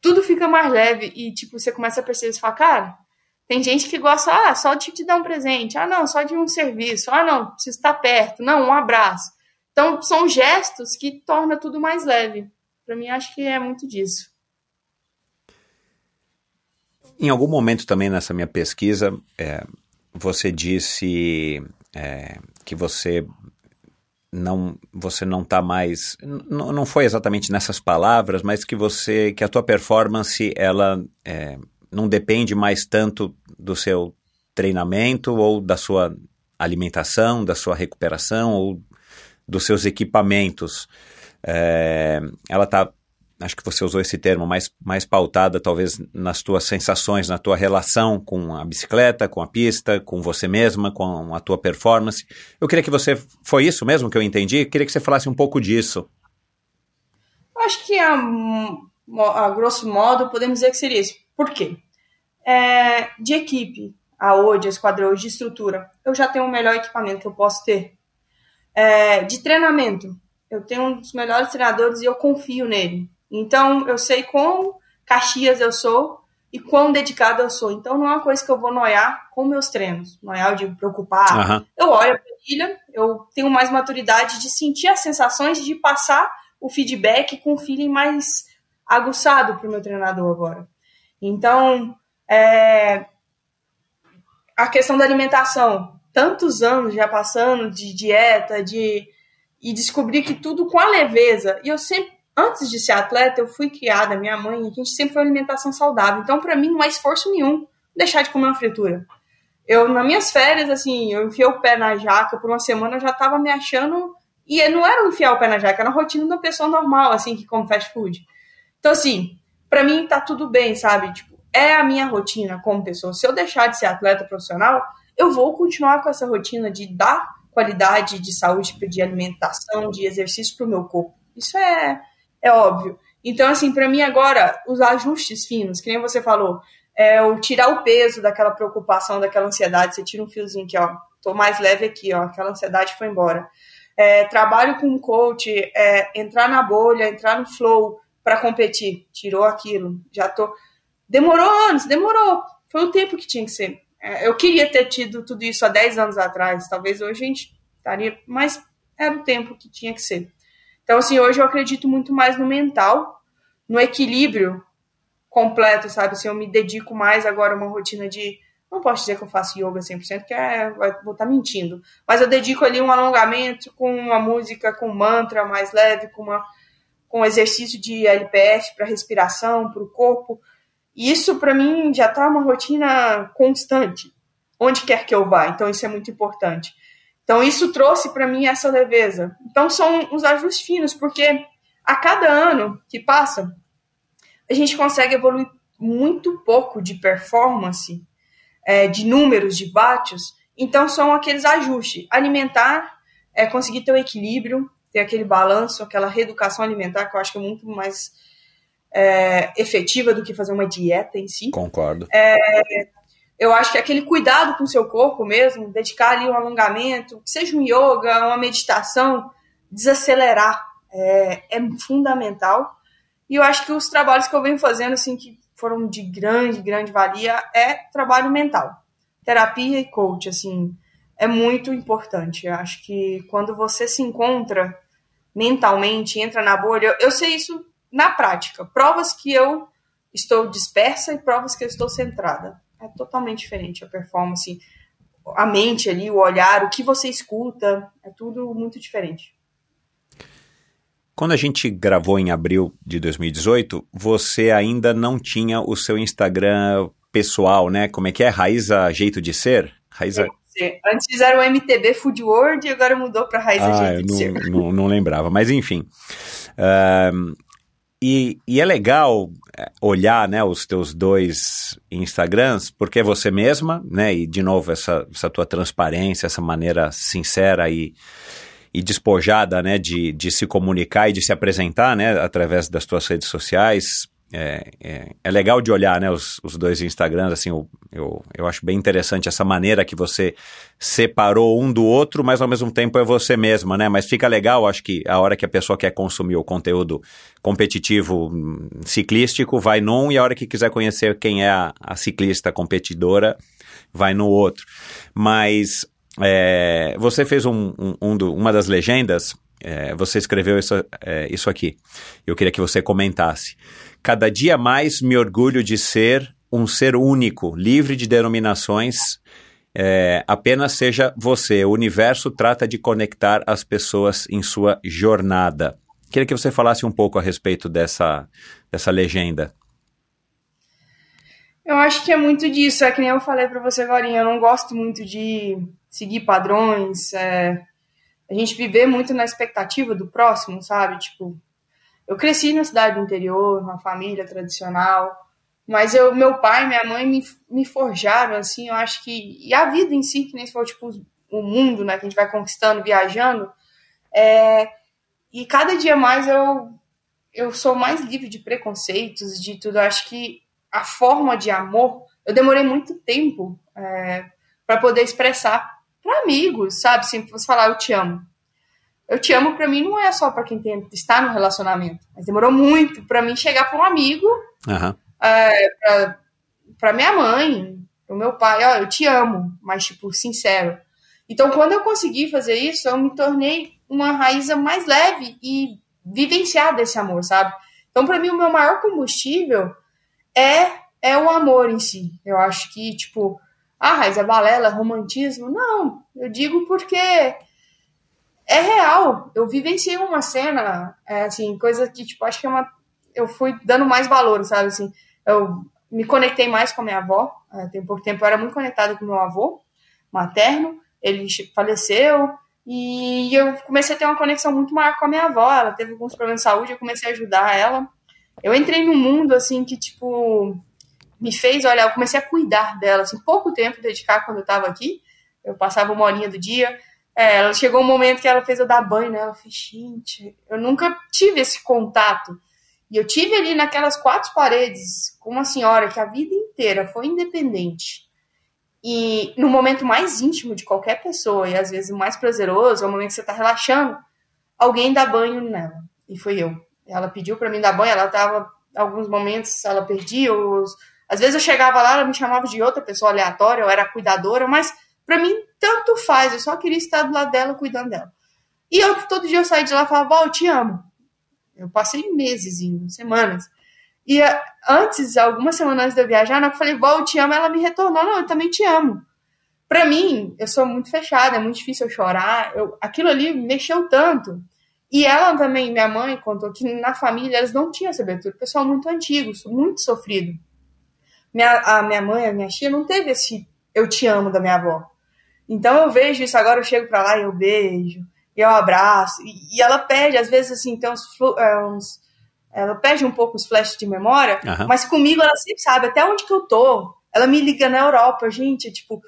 tudo fica mais leve e, tipo, você começa a perceber, você fala, cara, tem gente que gosta, ah, só de te dar um presente, ah, não, só de um serviço, ah, não, precisa estar perto, não, um abraço. Então, são gestos que torna tudo mais leve. Para mim, acho que é muito disso. Em algum momento também nessa minha pesquisa, é, você disse é, que você não você não está mais não foi exatamente nessas palavras mas que você que a tua performance ela é, não depende mais tanto do seu treinamento ou da sua alimentação da sua recuperação ou dos seus equipamentos. é, ela está acho que você usou esse termo, mais, mais pautada talvez nas tuas sensações, na tua relação com a bicicleta, com a pista, com você mesma, com a tua performance. Eu queria que você, foi isso mesmo que eu entendi? Eu queria que você falasse um pouco disso. Acho que a, a grosso modo podemos dizer que seria isso. Por quê? É, de equipe, a ODE, a esquadrão de estrutura, eu já tenho o melhor equipamento que eu posso ter. É, de treinamento, eu tenho um dos melhores treinadores e eu confio nele. Então, eu sei quão Caxias eu sou e quão dedicado eu sou. Então, não é uma coisa que eu vou noiar com meus treinos, noiar de me preocupar. Uhum. Eu olho a planilha, eu tenho mais maturidade de sentir as sensações de passar o feedback com um feeling mais aguçado para o meu treinador agora. Então, é, a questão da alimentação, tantos anos já passando de dieta, de e descobri que tudo com a leveza. E eu sempre antes de ser atleta, eu fui criada, minha mãe, a gente sempre foi alimentação saudável. Então, para mim, não é esforço nenhum deixar de comer uma fritura. Eu, nas minhas férias, assim, eu enfiei o pé na jaca por uma semana, eu já tava me achando. E não era enfiar o pé na jaca, era a rotina da pessoa normal, assim, que come fast food. Então, assim, para mim tá tudo bem, sabe? Tipo, é a minha rotina como pessoa. Se eu deixar de ser atleta profissional, eu vou continuar com essa rotina de dar qualidade de saúde, de alimentação, de exercício pro meu corpo. Isso é é óbvio. Então, assim, para mim agora, os ajustes finos, que nem você falou, é o tirar o peso daquela preocupação, daquela ansiedade, você tira um fiozinho aqui, ó, tô mais leve aqui, ó, aquela ansiedade foi embora. É, trabalho com um coach, é, entrar na bolha, entrar no flow para competir, tirou aquilo, já tô. Demorou anos, demorou, foi o tempo que tinha que ser. É, eu queria ter tido tudo isso há 10 anos atrás, talvez hoje a gente estaria, mas era o tempo que tinha que ser. Então, assim, hoje eu acredito muito mais no mental, no equilíbrio completo, sabe? Assim, eu me dedico mais agora a uma rotina de. Não posso dizer que eu faço yoga 100%, que é, vou estar tá mentindo. Mas eu dedico ali um alongamento com uma música, com mantra mais leve, com, uma, com exercício de LPF para respiração, para o corpo. E isso, para mim, já está uma rotina constante, onde quer que eu vá. Então, isso é muito importante. Então, isso trouxe para mim essa leveza. Então, são os ajustes finos, porque a cada ano que passa, a gente consegue evoluir muito pouco de performance, é, de números, de vatios. Então, são aqueles ajustes. Alimentar, é conseguir ter o equilíbrio, ter aquele balanço, aquela reeducação alimentar, que eu acho que é muito mais é, efetiva do que fazer uma dieta em si. Concordo. É, eu acho que aquele cuidado com o seu corpo mesmo, dedicar ali um alongamento, seja um yoga, uma meditação, desacelerar é, é, fundamental. E eu acho que os trabalhos que eu venho fazendo, assim, que foram de grande, grande valia, é trabalho mental. Terapia e coach, assim, é muito importante. Eu acho que quando você se encontra mentalmente, entra na bolha, eu, eu sei isso na prática. Provas que eu estou dispersa e provas que eu estou centrada é totalmente diferente a performance, a mente ali, o olhar, o que você escuta, é tudo muito diferente. Quando a gente gravou em abril de 2018, você ainda não tinha o seu Instagram pessoal, né? Como é que é? Raíza Jeito de Ser? Raíza... É, Antes era o MTB Food World e agora mudou para Raíza ah, Jeito de não, Ser. Não, não lembrava, mas enfim. Uh, e, e, é legal é, olhar né, os teus dois Instagrams, porque é você mesma, né? E de novo, essa, essa tua transparência, essa maneira sincera e, e despojada né, de, de se comunicar e de se apresentar né, através das tuas redes sociais, é, é, é, legal de olhar, né, os, os dois Instagrams, assim, eu, eu, eu acho bem interessante essa maneira que você separou um do outro, mas ao mesmo tempo é você mesma, né, mas fica legal, acho que a hora que a pessoa quer consumir o conteúdo competitivo hum, ciclístico, vai num, e a hora que quiser conhecer quem é a, a ciclista competidora, vai no outro. Mas é, você fez um, um, um do, uma das legendas, é, você escreveu isso, é, isso aqui, eu queria que você comentasse. Cada dia mais me orgulho de ser um ser único, livre de denominações. É, apenas seja você. O universo trata de conectar as pessoas em sua jornada. Queria que você falasse um pouco a respeito dessa, dessa legenda. Eu acho que é muito disso. É que nem eu falei para você agora. Eu não gosto muito de seguir padrões. É, a gente viver muito na expectativa do próximo, sabe? Tipo, eu cresci na cidade do interior, numa família tradicional, mas eu, meu pai minha mãe me, me forjaram, assim, eu acho que. E a vida em si, que nem se for, tipo, o mundo, né, que a gente vai conquistando, viajando. É, e cada dia mais eu, eu sou mais livre de preconceitos, de tudo. Eu acho que a forma de amor, eu demorei muito tempo é, para poder expressar para amigos, sabe? Sempre você falar, eu te amo. Eu te amo, para mim, não é só para quem tem, está no relacionamento. Mas demorou muito para mim chegar para um amigo. Aham é, para minha mãe, pro meu pai, ó, eu te amo, mas, tipo, sincero. Então, quando eu consegui fazer isso, eu me tornei uma raiz mais leve e vivenciar desse amor, sabe? Então, para mim, o meu maior combustível é, é o amor em si. Eu acho que, tipo, ah, raiz é balela, romantismo. Não, eu digo porque é real. Eu vivenciei uma cena, é, assim, coisa que, tipo, acho que é uma. Eu fui dando mais valor, sabe? Assim, eu me conectei mais com a minha avó. É, tem pouco tempo eu era muito conectada com meu avô materno. Ele faleceu e eu comecei a ter uma conexão muito maior com a minha avó. Ela teve alguns problemas de saúde, eu comecei a ajudar ela. Eu entrei num mundo assim que tipo me fez, olha, eu comecei a cuidar dela, assim, pouco tempo dedicar quando eu estava aqui. Eu passava uma horinha do dia. É, ela chegou um momento que ela fez eu dar banho nela. Eu falei, gente, eu nunca tive esse contato e eu tive ali naquelas quatro paredes com uma senhora que a vida inteira foi independente. E no momento mais íntimo de qualquer pessoa, e às vezes o mais prazeroso, é o momento que você está relaxando, alguém dá banho nela. E foi eu. Ela pediu para mim dar banho, ela tava alguns momentos ela perdia os às vezes eu chegava lá, ela me chamava de outra pessoa aleatória, eu era cuidadora, mas para mim tanto faz, eu só queria estar do lado dela cuidando dela. E eu todo dia eu saía de lá e falava, eu te amo. Eu passei meses, semanas. E eh, antes, algumas semanas antes de eu viajar, eu falei, vó, eu te amo, ela me retornou, não, eu também te amo. Pra mim, eu sou muito fechada, é muito difícil eu chorar, eu, aquilo ali mexeu tanto. E ela também, minha mãe, contou que na família eles não tinham essa abertura, pessoal muito antigo, muito sofrido. Minha, a minha mãe, a minha tia, não teve esse eu te amo da minha avó. Então eu vejo isso, agora eu chego pra lá e eu beijo, e eu abraço. E, e ela perde, às vezes, assim, tem uns, é, uns ela perde um pouco os flashes de memória, uhum. mas comigo ela sempre sabe até onde que eu tô. Ela me liga na Europa, gente, tipo,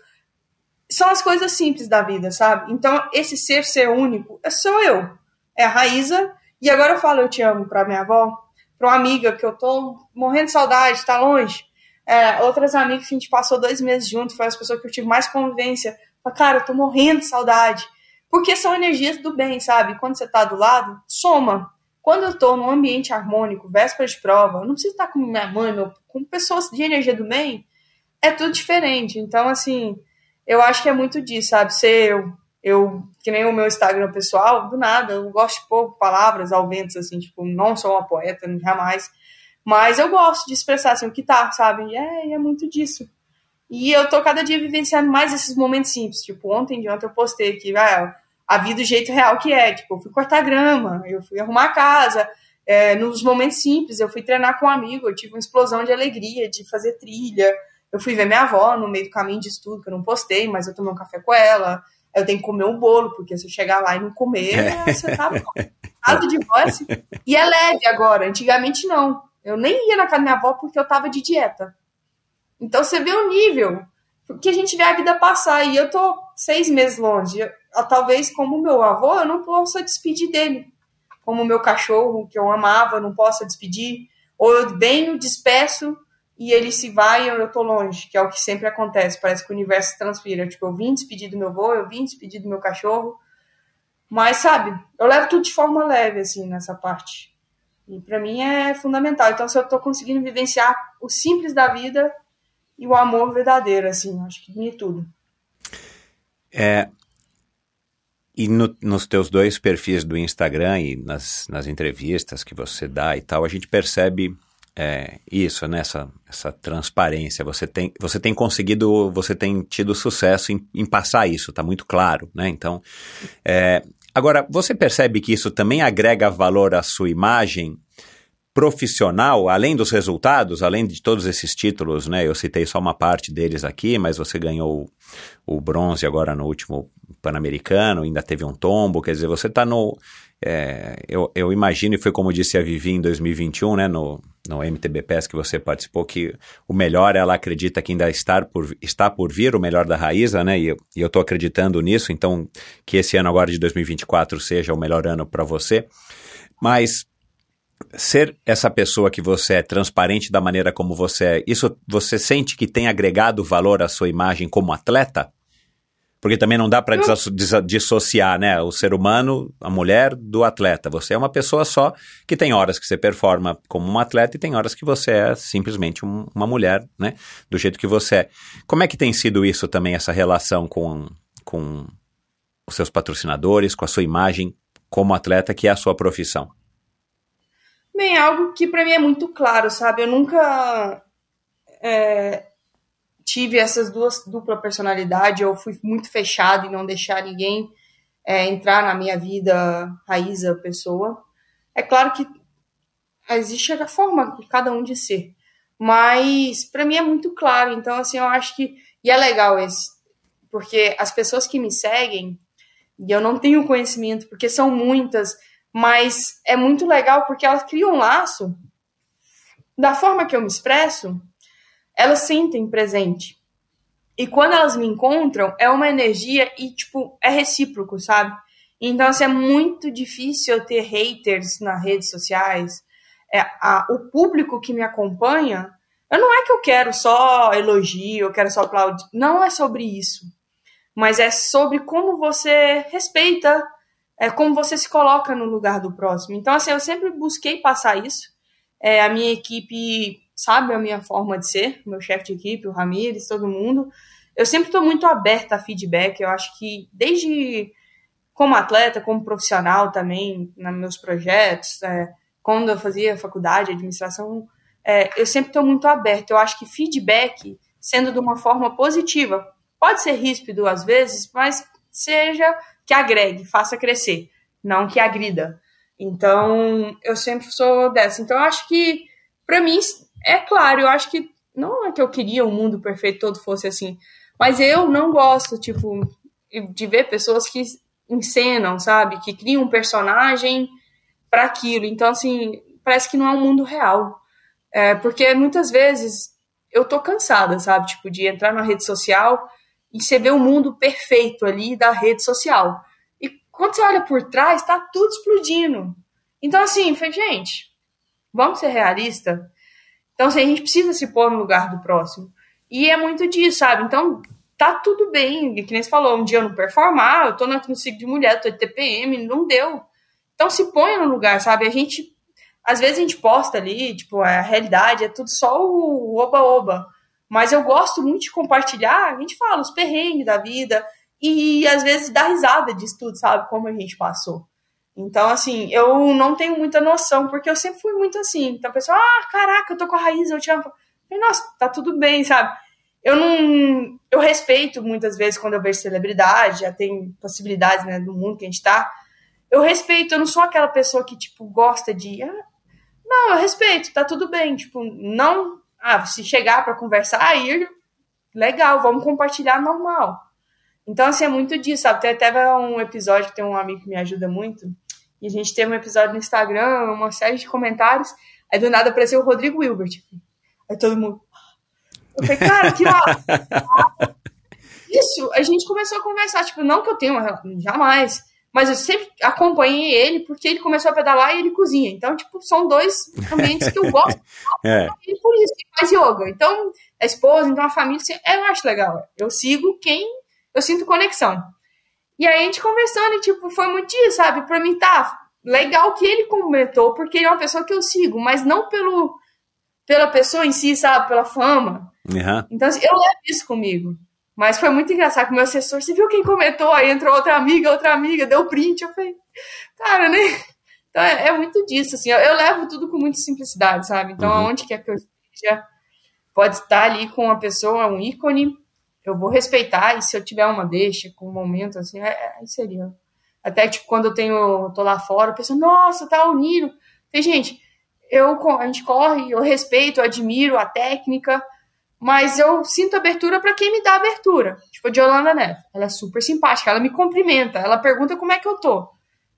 são as coisas simples da vida, sabe? Então, esse ser ser único é sou eu. É a Raíza, e agora eu falo eu te amo pra minha avó, pra uma amiga que eu tô morrendo de saudade, tá longe. É, outras amigas que a gente passou dois meses junto, foi as pessoas que eu tive mais convivência. Fala, cara, eu tô morrendo de saudade. Porque são energias do bem, sabe? Quando você tá do lado, soma. Quando eu tô num ambiente harmônico, véspera de prova, eu não preciso estar com minha mãe, ou com pessoas de energia do bem, é tudo diferente. Então, assim, eu acho que é muito disso, sabe? Ser eu, eu, que nem o meu Instagram pessoal, do nada, eu gosto de pôr palavras ao vento, assim, tipo, não sou uma poeta, jamais. Mas eu gosto de expressar, assim, o que tá, sabe? E é, é muito disso. E eu tô cada dia vivenciando mais esses momentos simples. Tipo, ontem de ontem eu postei que, ah, a vida do jeito real que é. Tipo, eu fui cortar grama, eu fui arrumar a casa. É, nos momentos simples, eu fui treinar com um amigo, eu tive uma explosão de alegria de fazer trilha. Eu fui ver minha avó no meio do caminho de estudo, que eu não postei, mas eu tomei um café com ela. Eu tenho que comer um bolo, porque se eu chegar lá e não comer, é. você tá bom. de voz. Assim. E é leve agora, antigamente não. Eu nem ia na casa da minha avó porque eu tava de dieta. Então você vê o nível que a gente vê a vida passar. E eu tô seis meses longe. Eu, talvez, como meu avô, eu não possa despedir dele. Como meu cachorro, que eu amava, eu não possa despedir. Ou eu venho, despeço e ele se vai e eu, tô longe, que é o que sempre acontece. Parece que o universo transfira. Tipo, eu vim despedir do meu avô, eu vim despedir do meu cachorro. Mas, sabe, eu levo tudo de forma leve, assim, nessa parte. E para mim é fundamental. Então, se eu tô conseguindo vivenciar o simples da vida e o amor verdadeiro, assim, acho que de tudo. É, e no, nos teus dois perfis do Instagram e nas, nas entrevistas que você dá e tal, a gente percebe é, isso, né? Essa, essa transparência. Você tem, você tem conseguido, você tem tido sucesso em, em passar isso, tá muito claro, né? Então, é, agora, você percebe que isso também agrega valor à sua imagem profissional, além dos resultados, além de todos esses títulos, né? Eu citei só uma parte deles aqui, mas você ganhou o, bronze agora no último Pan-Americano, ainda teve um tombo, quer dizer, você está no. É, eu, eu, imagino, e foi como disse a Vivi em 2021, né, no, no MTBPS que você participou, que o melhor ela acredita que ainda está por, está por vir, o melhor da Raíza, né, e, e eu estou acreditando nisso, então que esse ano agora de 2024 seja o melhor ano para você. Mas ser essa pessoa que você é transparente da maneira como você é, isso você sente que tem agregado valor à sua imagem como atleta? Porque também não dá para dissociar, né, o ser humano, a mulher, do atleta. Você é uma pessoa só que tem horas que você performa como um atleta e tem horas que você é simplesmente um, uma mulher, né, do jeito que você é. Como é que tem sido isso também, essa relação com, com os seus patrocinadores, com a sua imagem como atleta, que é a sua profissão? Bem, algo que para mim é muito claro, sabe? Eu nunca é, tive essas duas dupla personalidade. Eu fui muito fechado em não deixar ninguém é, entrar na minha vida, Raíza, pessoa. É claro que existe a forma de cada um de ser, mas para mim é muito claro. Então, assim, eu acho que e é legal esse, porque as pessoas que me seguem e eu não tenho conhecimento, porque são muitas mas é muito legal porque elas criam um laço. Da forma que eu me expresso, elas sentem presente. E quando elas me encontram, é uma energia e, tipo, é recíproco, sabe? Então, assim, é muito difícil eu ter haters nas redes sociais. É, a, o público que me acompanha, eu não é que eu quero só elogio, eu quero só aplaudir. Não é sobre isso. Mas é sobre como você respeita é como você se coloca no lugar do próximo. Então, assim, eu sempre busquei passar isso. É, a minha equipe sabe a minha forma de ser, meu chefe de equipe, o Ramires, todo mundo. Eu sempre estou muito aberta a feedback. Eu acho que desde como atleta, como profissional também, nos meus projetos, é, quando eu fazia faculdade, administração, é, eu sempre estou muito aberta. Eu acho que feedback, sendo de uma forma positiva, pode ser ríspido às vezes, mas seja que agregue, faça crescer, não que agrida. Então, eu sempre sou dessa. Então, eu acho que, para mim, é claro, eu acho que não é que eu queria um mundo perfeito todo fosse assim, mas eu não gosto, tipo, de ver pessoas que encenam, sabe? Que criam um personagem para aquilo. Então, assim, parece que não é um mundo real. É, porque muitas vezes eu tô cansada, sabe? Tipo, de entrar na rede social e você vê o mundo perfeito ali da rede social. E quando você olha por trás, tá tudo explodindo. Então, assim, foi, gente, vamos ser realistas. Então, assim, a gente precisa se pôr no lugar do próximo. E é muito disso, sabe? Então, tá tudo bem. Que nem você falou, um dia eu não performar, eu tô no ciclo de mulher, tô de TPM, não deu. Então, se ponha no lugar, sabe? A gente, às vezes a gente posta ali, tipo, a realidade é tudo só o oba-oba. Mas eu gosto muito de compartilhar, a gente fala os perrengues da vida e às vezes dá risada disso tudo, sabe? Como a gente passou. Então, assim, eu não tenho muita noção, porque eu sempre fui muito assim. Então a pessoa, ah, caraca, eu tô com a raiz, eu te amo. E, Nossa, tá tudo bem, sabe? Eu não. Eu respeito muitas vezes quando eu vejo celebridade, já tem possibilidades, né, do mundo que a gente tá. Eu respeito, eu não sou aquela pessoa que, tipo, gosta de. Ah, não, eu respeito, tá tudo bem. Tipo, não ah, se chegar para conversar, aí legal, vamos compartilhar normal. Então, assim, é muito disso, sabe? Tem até um episódio que tem um amigo que me ajuda muito, e a gente teve um episódio no Instagram, uma série de comentários, aí do nada apareceu o Rodrigo Wilbert. Aí todo mundo. Eu falei, cara, que ó. Isso, a gente começou a conversar, tipo, não que eu tenha, jamais. Mas eu sempre acompanhei ele porque ele começou a pedalar e ele cozinha. Então, tipo, são dois ambientes que eu gosto. é. E por isso, ele faz yoga. Então, a esposa, então a família, assim, eu acho legal. Eu sigo quem eu sinto conexão. E aí a gente conversando, e, tipo, foi muito isso, sabe? Pra mim, tá legal que ele comentou, porque ele é uma pessoa que eu sigo, mas não pelo pela pessoa em si, sabe? Pela fama. Uhum. Então, assim, eu levo isso comigo. Mas foi muito engraçado que o meu assessor, você viu quem comentou? Aí entrou outra amiga, outra amiga, deu print. Eu falei, cara, né? Então é, é muito disso, assim. Eu, eu, levo tudo com muita simplicidade, sabe? Então, uhum. aonde quer que eu esteja, pode estar ali com uma pessoa, um ícone, eu vou respeitar. E se eu tiver uma deixa com um momento, assim, é, é, seria. Até, tipo, quando eu tenho, tô lá fora, a pessoa, nossa, tá unido. Falei, gente, eu, a gente corre, eu respeito, eu admiro a técnica, mas eu sinto abertura para quem me dá abertura. Tipo a Yolanda Neves. Ela é super simpática, ela me cumprimenta, ela pergunta como é que eu tô.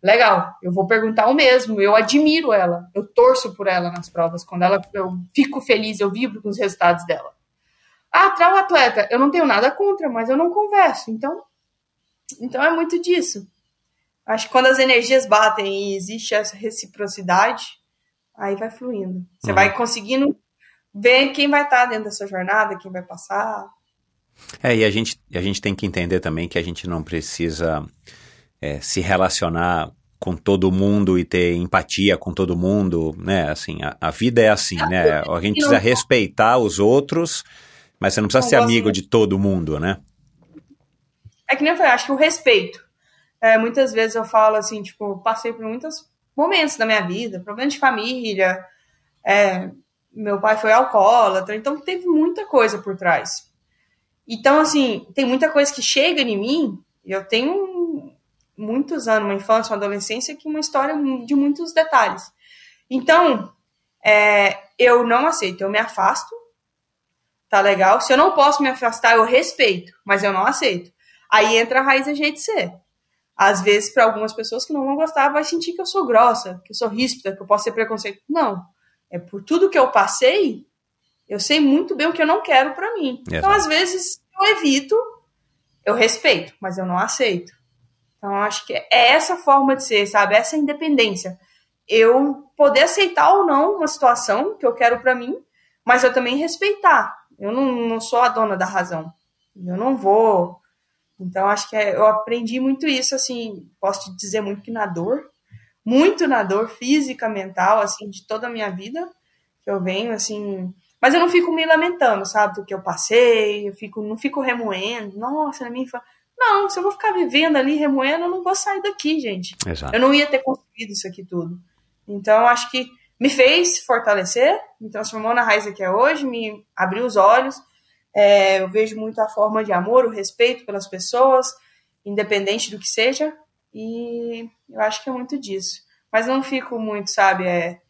Legal, eu vou perguntar o mesmo, eu admiro ela, eu torço por ela nas provas, quando ela eu fico feliz, eu vibro com os resultados dela. Ah, tal atleta, eu não tenho nada contra, mas eu não converso. Então, então é muito disso. Acho que quando as energias batem e existe essa reciprocidade, aí vai fluindo. Você uhum. vai conseguindo ver quem vai estar dentro da sua jornada, quem vai passar. É, e a gente, a gente tem que entender também que a gente não precisa é, se relacionar com todo mundo e ter empatia com todo mundo, né? Assim, a, a vida é assim, né? A gente precisa respeitar os outros, mas você não precisa ser amigo de todo mundo, né? É que nem eu falei, acho que o respeito. É, muitas vezes eu falo assim, tipo, passei por muitos momentos da minha vida, problemas de família, é, meu pai foi alcoólatra, então teve muita coisa por trás. Então, assim, tem muita coisa que chega em mim, eu tenho muitos anos, uma infância, uma adolescência, que uma história de muitos detalhes. Então, é, eu não aceito, eu me afasto, tá legal? Se eu não posso me afastar, eu respeito, mas eu não aceito. Aí entra a raiz da jeito de ser. Às vezes, para algumas pessoas que não vão gostar, vai sentir que eu sou grossa, que eu sou ríspida, que eu posso ter preconceito. Não. É por tudo que eu passei, eu sei muito bem o que eu não quero para mim. Exato. Então, às vezes, eu evito, eu respeito, mas eu não aceito. Então, acho que é essa forma de ser, sabe? Essa independência. Eu poder aceitar ou não uma situação que eu quero para mim, mas eu também respeitar. Eu não, não sou a dona da razão. Eu não vou então, acho que é, eu aprendi muito isso, assim, posso te dizer muito que na dor, muito na dor física, mental, assim, de toda a minha vida, que eu venho, assim. Mas eu não fico me lamentando, sabe, do que eu passei, eu fico, não fico remoendo, nossa, na minha infância. Não, se eu vou ficar vivendo ali remoendo, eu não vou sair daqui, gente. Exato. Eu não ia ter construído isso aqui tudo. Então, acho que me fez fortalecer, me transformou na raiz que é hoje, me abriu os olhos é, eu vejo muito a forma de amor, o respeito pelas pessoas, independente do que seja, e eu acho que é muito disso. Mas não fico muito, sabe, é,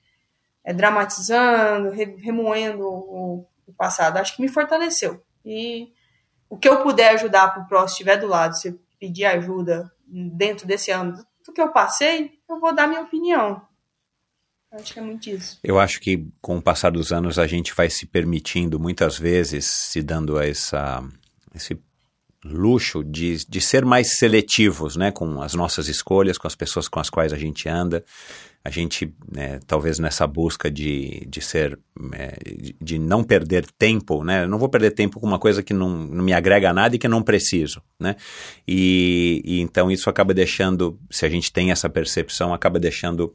é dramatizando, re, remoendo o, o, passado. Acho que me fortaleceu. E o que eu puder ajudar para o próximo estiver do lado, se pedir ajuda dentro desse ano do que eu passei, eu vou dar minha opinião. Acho que é muito isso. Eu acho que com o passar dos anos a gente vai se permitindo, muitas vezes, se dando essa, esse luxo de, de ser mais seletivos né, com as nossas escolhas, com as pessoas com as quais a gente anda. A gente, né, talvez nessa busca de, de ser, é, de não perder tempo, né? não vou perder tempo com uma coisa que não, não me agrega nada e que não preciso, né? E, e então isso acaba deixando, se a gente tem essa percepção, acaba deixando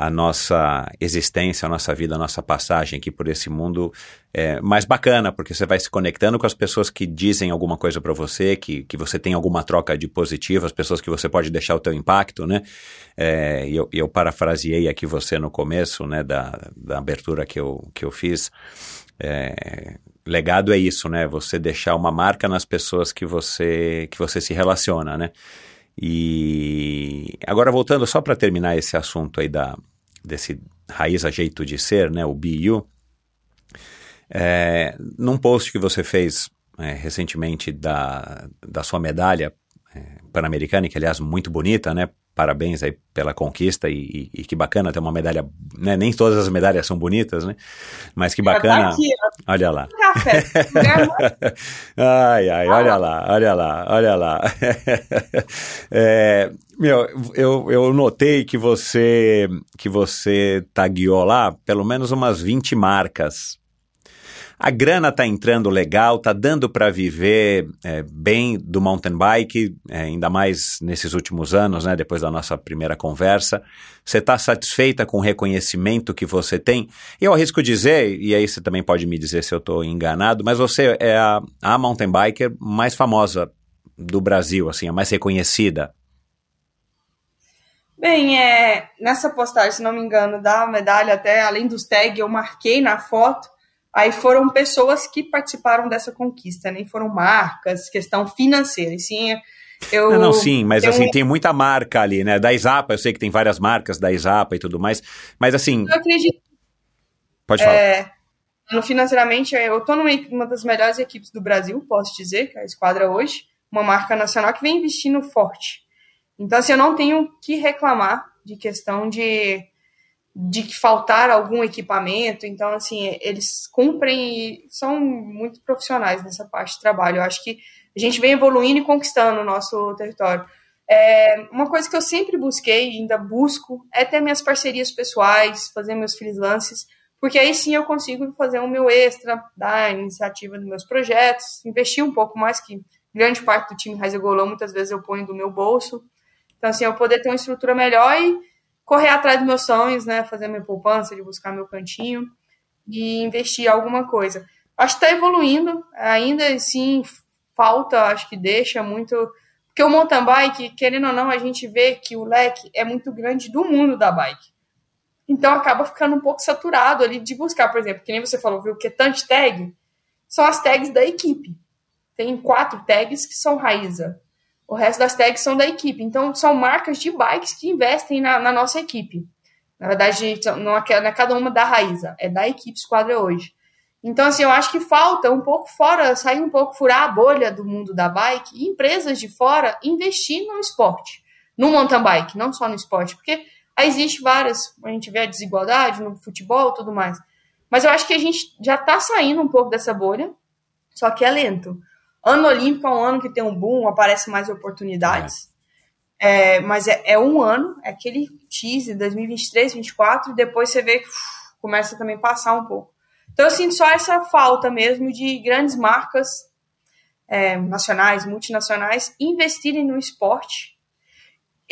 a nossa existência, a nossa vida, a nossa passagem aqui por esse mundo é mais bacana, porque você vai se conectando com as pessoas que dizem alguma coisa para você, que, que você tem alguma troca de positivo, as pessoas que você pode deixar o teu impacto, né? É, eu, eu parafraseei aqui você no começo, né, da, da abertura que eu, que eu fiz. É, legado é isso, né? Você deixar uma marca nas pessoas que você que você se relaciona, né? E agora voltando só para terminar esse assunto aí da, desse raiz a jeito de ser, né, o BU, é, num post que você fez é, recentemente da, da sua medalha pan-americana, que aliás muito bonita, né, parabéns aí pela conquista e, e, e, que bacana ter uma medalha, né? Nem todas as medalhas são bonitas, né? Mas que bacana. Aqui, olha lá. Café. ai, ai, olha lá, olha lá, olha lá. é, meu, eu, eu notei que você que você tagueou lá pelo menos umas 20 marcas a grana tá entrando legal, tá dando para viver é, bem do mountain bike, é, ainda mais nesses últimos anos, né? Depois da nossa primeira conversa. Você está satisfeita com o reconhecimento que você tem? Eu arrisco dizer, e aí você também pode me dizer se eu estou enganado, mas você é a, a mountain biker mais famosa do Brasil, assim, a mais reconhecida. Bem, é, nessa postagem, se não me engano, da medalha, até além dos tags, eu marquei na foto Aí foram pessoas que participaram dessa conquista, nem foram marcas, questão financeira, e sim eu, não, não, sim, mas assim, um... tem muita marca ali, né? Da Isapa, eu sei que tem várias marcas da Isapa e tudo mais, mas assim. Eu acredito Pode falar. É, no financeiramente, eu estou numa uma das melhores equipes do Brasil, posso dizer, que é a Esquadra hoje, uma marca nacional que vem investindo forte. Então, assim, eu não tenho que reclamar de questão de, de que faltar algum equipamento. Então, assim, eles cumprem e são muito profissionais nessa parte de trabalho. Eu acho que a gente vem evoluindo e conquistando o nosso território. É, uma coisa que eu sempre busquei ainda busco é ter minhas parcerias pessoais, fazer meus freelances, porque aí sim eu consigo fazer o meu extra, dar iniciativa dos meus projetos, investir um pouco mais, que grande parte do time Raiz Golão muitas vezes eu ponho do meu bolso. Então, assim, eu poder ter uma estrutura melhor e correr atrás dos meus sonhos, né? Fazer minha poupança, de buscar meu cantinho e investir em alguma coisa. Acho que está evoluindo, ainda assim falta, acho que deixa muito. Porque o mountain bike, querendo ou não, a gente vê que o leque é muito grande do mundo da bike. Então acaba ficando um pouco saturado ali de buscar, por exemplo, que nem você falou, viu, que tag são as tags da equipe. Tem quatro tags que são Raiza. O resto das tags são da equipe. Então são marcas de bikes que investem na, na nossa equipe. Na verdade, não é, não é cada uma da Raiza, é da equipe Esquadra hoje. Então, assim, eu acho que falta um pouco fora, sair um pouco, furar a bolha do mundo da bike e empresas de fora investir no esporte, no mountain bike, não só no esporte, porque aí existe várias, a gente vê a desigualdade no futebol e tudo mais. Mas eu acho que a gente já tá saindo um pouco dessa bolha, só que é lento. Ano Olímpico é um ano que tem um boom, aparecem mais oportunidades. É. É, mas é, é, um ano, é aquele teaser 2023, 2024, e depois você vê que uf, começa também a passar um pouco. Então eu sinto só essa falta mesmo de grandes marcas é, nacionais, multinacionais, investirem no esporte.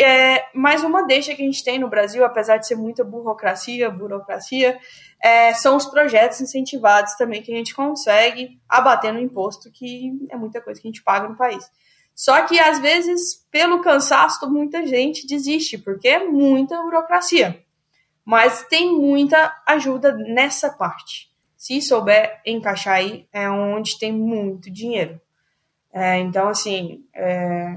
É, mais uma deixa que a gente tem no Brasil, apesar de ser muita burocracia, burocracia, é, são os projetos incentivados também que a gente consegue abater no imposto, que é muita coisa que a gente paga no país. Só que, às vezes, pelo cansaço, muita gente desiste, porque é muita burocracia. Mas tem muita ajuda nessa parte se souber encaixar aí, é onde tem muito dinheiro. É, então, assim, é,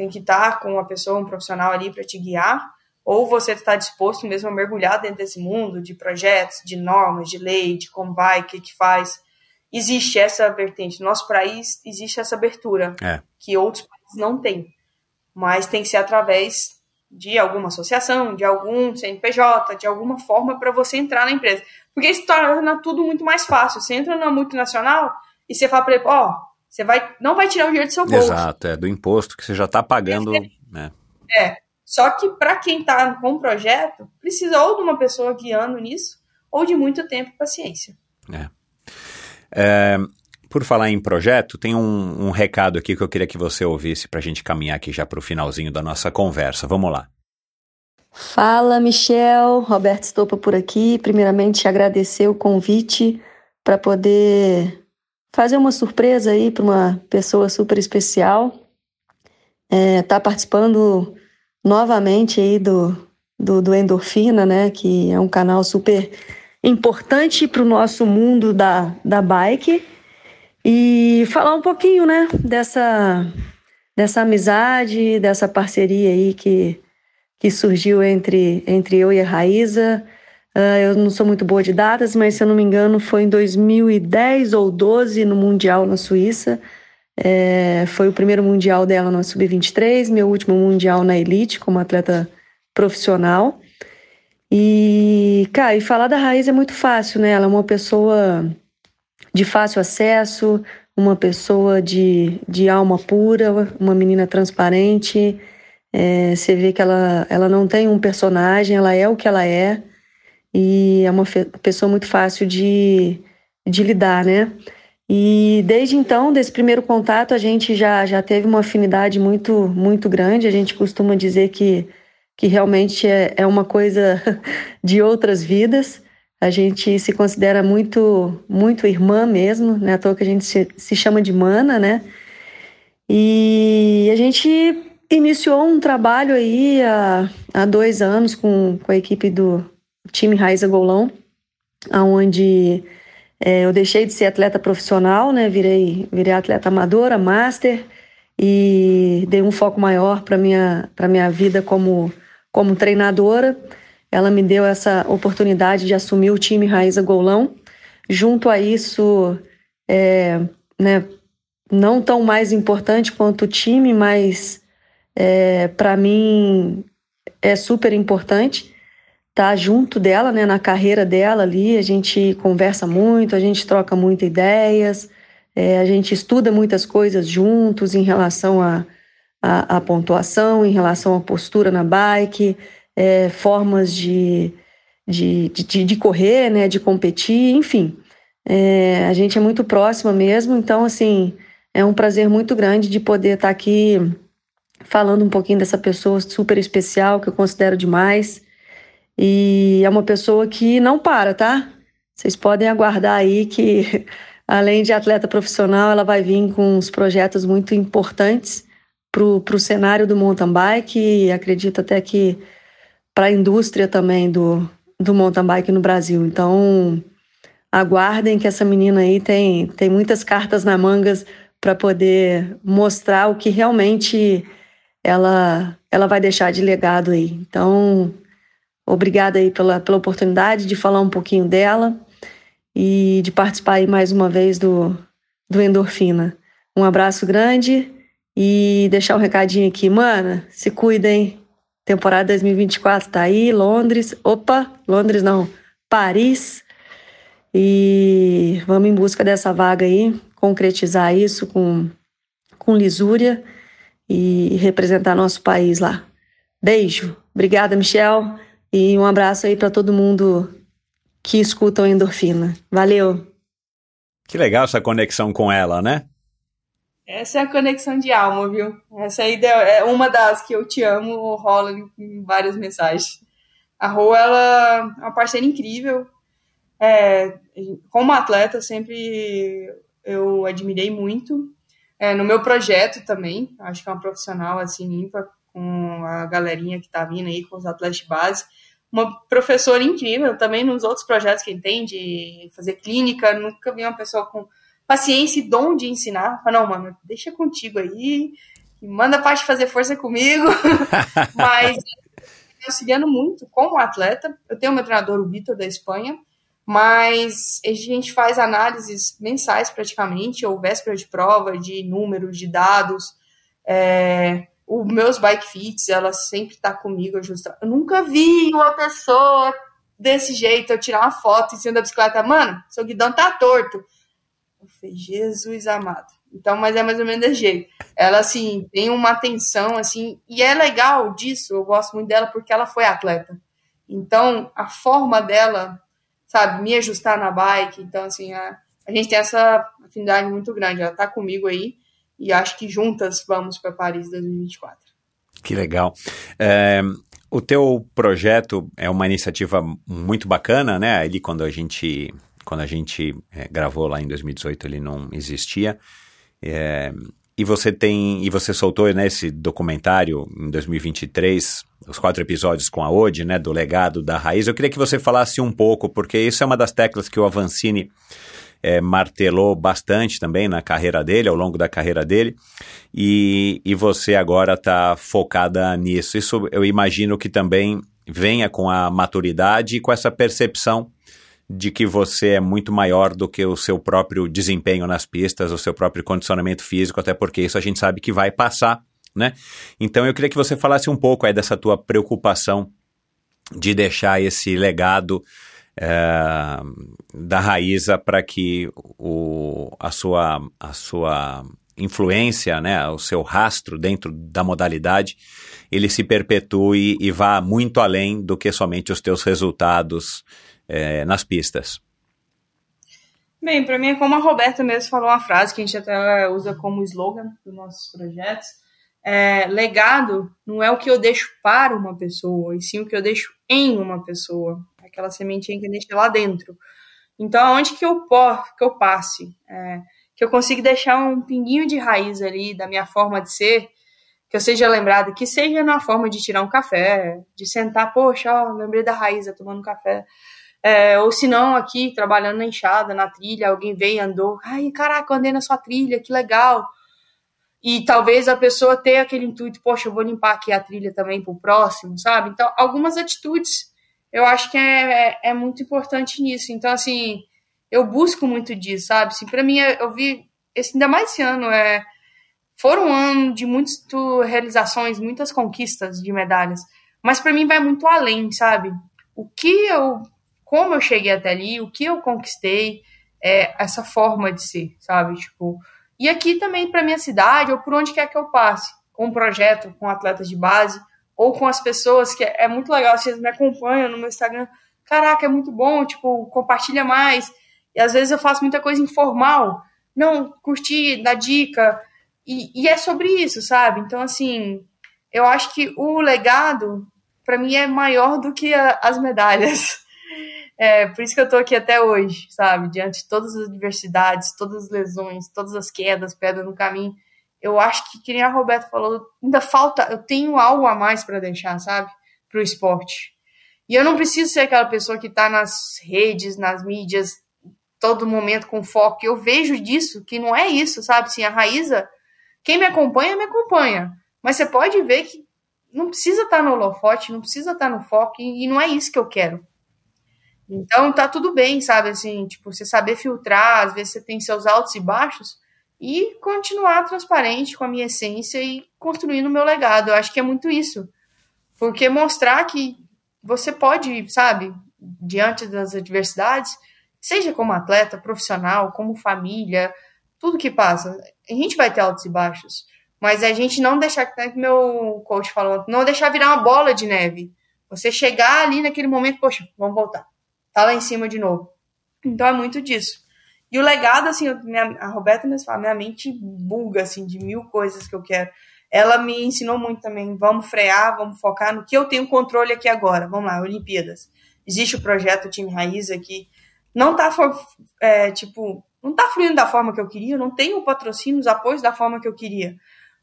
tem que estar com uma pessoa, um profissional ali para te guiar, ou você está disposto mesmo a mergulhar dentro desse mundo de projetos, de normas, de lei, de como vai, o que, que faz. Existe essa vertente. No nosso país existe essa abertura, é. que outros países não têm. Mas tem que ser através de alguma associação, de algum CNPJ, de alguma forma para você entrar na empresa. Porque isso torna tudo muito mais fácil. Você entra na multinacional e você fala para ele, ó, oh, você vai, não vai tirar o dinheiro do seu bolso. Exato, é do imposto que você já está pagando. É, né? é. Só que para quem está com o projeto, precisa ou de uma pessoa guiando nisso, ou de muito tempo e paciência. É. é por falar em projeto, tem um, um recado aqui que eu queria que você ouvisse para a gente caminhar aqui já para o finalzinho da nossa conversa. Vamos lá. Fala, Michel. Roberto Estopa por aqui. Primeiramente, agradecer o convite para poder fazer uma surpresa aí para uma pessoa super especial. É, tá participando novamente aí do, do, do Endorfina, né? Que é um canal super importante para o nosso mundo da, da bike. E falar um pouquinho, né? Dessa, dessa amizade, dessa parceria aí que que surgiu entre, entre eu e a Raíza. Uh, eu não sou muito boa de datas, mas se eu não me engano foi em 2010 ou 12 no Mundial na Suíça. É, foi o primeiro Mundial dela no Sub-23, meu último Mundial na Elite como atleta profissional. E, cara, e falar da Raiz é muito fácil, né? Ela é uma pessoa de fácil acesso, uma pessoa de, de alma pura, uma menina transparente, é, você vê que ela, ela não tem um personagem, ela é o que ela é e é uma pessoa muito fácil de, de lidar, né? E desde então, desse primeiro contato, a gente já, já teve uma afinidade muito, muito grande. A gente costuma dizer que, que realmente é, é uma coisa de outras vidas. A gente se considera muito, muito irmã mesmo, né? À toa que a gente se, se chama de mana, né? E a gente iniciou um trabalho aí há, há dois anos com, com a equipe do time Raiza Golão, onde é, eu deixei de ser atleta profissional, né? Virei, virei atleta amadora, master, e dei um foco maior para minha para minha vida como como treinadora. ela me deu essa oportunidade de assumir o time Raíza Golão. Junto a isso, é, né, não tão mais importante quanto o time, mas é, para mim é super importante tá junto dela, né, na carreira dela ali. A gente conversa muito, a gente troca muitas ideias, é, a gente estuda muitas coisas juntos em relação à a, a, a, pontuação, em relação à postura na bike, é, formas de, de, de, de, correr, né, de competir, enfim. É, a gente é muito próxima mesmo, então, assim, é um prazer muito grande de poder estar tá aqui falando um pouquinho dessa pessoa super especial que eu considero demais. E é uma pessoa que não para, tá? Vocês podem aguardar aí que, além de atleta profissional, ela vai vir com uns projetos muito importantes para o cenário do mountain bike e acredito até que para a indústria também do, do mountain bike no Brasil. Então, aguardem que essa menina aí tem, tem muitas cartas na mangas para poder mostrar o que realmente ela, ela vai deixar de legado aí. Então, obrigada aí pela, pela oportunidade de falar um pouquinho dela e de participar aí mais uma vez do, do Endorfina. Um abraço grande e deixar um recadinho aqui. Mana, se cuidem. Temporada 2024 tá aí, Londres. Opa, Londres não, Paris. E vamos em busca dessa vaga aí, concretizar isso com, com lisúria e representar nosso país lá. Beijo. Obrigada, Michel. E um abraço aí para todo mundo que escuta o Endorfina. Valeu. Que legal essa conexão com ela, né? Essa é a conexão de alma, viu? Essa aí é uma das que eu te amo, rola em várias mensagens. A Rô, ela é uma parceira incrível. É, como atleta, sempre eu admirei muito é, no meu projeto também, acho que é uma profissional assim ímpar, com a galerinha que tá vindo aí, com os atletas de base. Uma professora incrível também nos outros projetos que tem de fazer clínica. Nunca vi uma pessoa com paciência e dom de ensinar. Fala, não, mano, deixa contigo aí, manda a parte fazer força comigo. Mas eu auxiliando muito como atleta. Eu tenho meu treinador, o Vitor, da Espanha, mas a gente faz análises mensais praticamente, ou véspera de prova, de números, de dados. É, os meus bike fits, ela sempre tá comigo ajustando. Eu nunca vi uma pessoa desse jeito, eu tirar uma foto em cima da bicicleta, mano, seu guidão tá torto. Eu falei, Jesus amado. Então, mas é mais ou menos desse jeito. Ela, assim, tem uma atenção, assim, e é legal disso, eu gosto muito dela porque ela foi atleta. Então, a forma dela sabe, me ajustar na bike. Então, assim, a, a gente tem essa afinidade muito grande. Ela tá comigo aí e acho que juntas vamos para Paris 2024. Que legal. É, o teu projeto é uma iniciativa muito bacana, né? Ali quando a gente quando a gente é, gravou lá em 2018 ele não existia. É, e você tem e você soltou nesse né, documentário em 2023 os quatro episódios com a Ode, né, do legado da raiz. Eu queria que você falasse um pouco, porque isso é uma das teclas que o Avancini é, martelou bastante também na carreira dele, ao longo da carreira dele, e, e você agora está focada nisso. Isso eu imagino que também venha com a maturidade e com essa percepção de que você é muito maior do que o seu próprio desempenho nas pistas, o seu próprio condicionamento físico, até porque isso a gente sabe que vai passar né? Então eu queria que você falasse um pouco aí dessa tua preocupação de deixar esse legado é, da Raíza para que o, a, sua, a sua influência, né, o seu rastro dentro da modalidade, ele se perpetue e vá muito além do que somente os teus resultados é, nas pistas. Bem, para mim é como a Roberta mesmo falou uma frase que a gente até usa como slogan dos nossos projetos, é, legado não é o que eu deixo para uma pessoa, e sim o que eu deixo em uma pessoa, aquela sementinha que eu deixo lá dentro. Então, aonde que eu, que eu passe, é, que eu consiga deixar um pinguinho de raiz ali da minha forma de ser, que eu seja lembrado, que seja na forma de tirar um café, de sentar, poxa, ó, lembrei da raiz, tomando café. É, ou se não, aqui, trabalhando na enxada, na trilha, alguém veio e andou, ai, caraca, andei na sua trilha, que legal e talvez a pessoa tenha aquele intuito, poxa, eu vou limpar aqui a trilha também pro próximo, sabe? Então, algumas atitudes eu acho que é, é muito importante nisso. Então, assim, eu busco muito disso, sabe? Assim, para mim, eu vi, esse, ainda mais esse ano, é, foram um ano de muitas realizações, muitas conquistas de medalhas, mas para mim vai muito além, sabe? O que eu, como eu cheguei até ali, o que eu conquistei, é essa forma de ser, sabe? Tipo, e aqui também para minha cidade ou por onde quer que eu passe, com um projeto, com atletas de base ou com as pessoas que é, é muito legal, vocês me acompanham no meu Instagram, caraca, é muito bom, tipo, compartilha mais. E às vezes eu faço muita coisa informal, não, curtir, dar dica, e, e é sobre isso, sabe? Então, assim, eu acho que o legado, para mim, é maior do que a, as medalhas. É, por isso que eu tô aqui até hoje, sabe? Diante de todas as adversidades, todas as lesões, todas as quedas, pedras no caminho. Eu acho que, que nem a Roberta falou, ainda falta, eu tenho algo a mais para deixar, sabe? Pro esporte. E eu não preciso ser aquela pessoa que tá nas redes, nas mídias, todo momento com foco. Eu vejo disso, que não é isso, sabe? Assim, a Raíza, quem me acompanha, me acompanha. Mas você pode ver que não precisa estar tá no holofote, não precisa estar tá no foco, e não é isso que eu quero. Então tá tudo bem, sabe? Assim, tipo, você saber filtrar, às vezes você tem seus altos e baixos, e continuar transparente com a minha essência e construindo o meu legado. Eu acho que é muito isso. Porque mostrar que você pode, sabe, diante das adversidades, seja como atleta, profissional, como família, tudo que passa, a gente vai ter altos e baixos. Mas a gente não deixar, que meu coach falou, não deixar virar uma bola de neve. Você chegar ali naquele momento, poxa, vamos voltar tá lá em cima de novo. Então é muito disso. E o legado, assim, minha, a Roberta mesmo fala, minha mente buga, assim, de mil coisas que eu quero. Ela me ensinou muito também, vamos frear, vamos focar no que eu tenho controle aqui agora. Vamos lá, Olimpíadas. Existe o projeto Time Raiz aqui. Não tá, é, tipo, não tá fluindo da forma que eu queria, eu não tenho patrocínio, os apoios da forma que eu queria.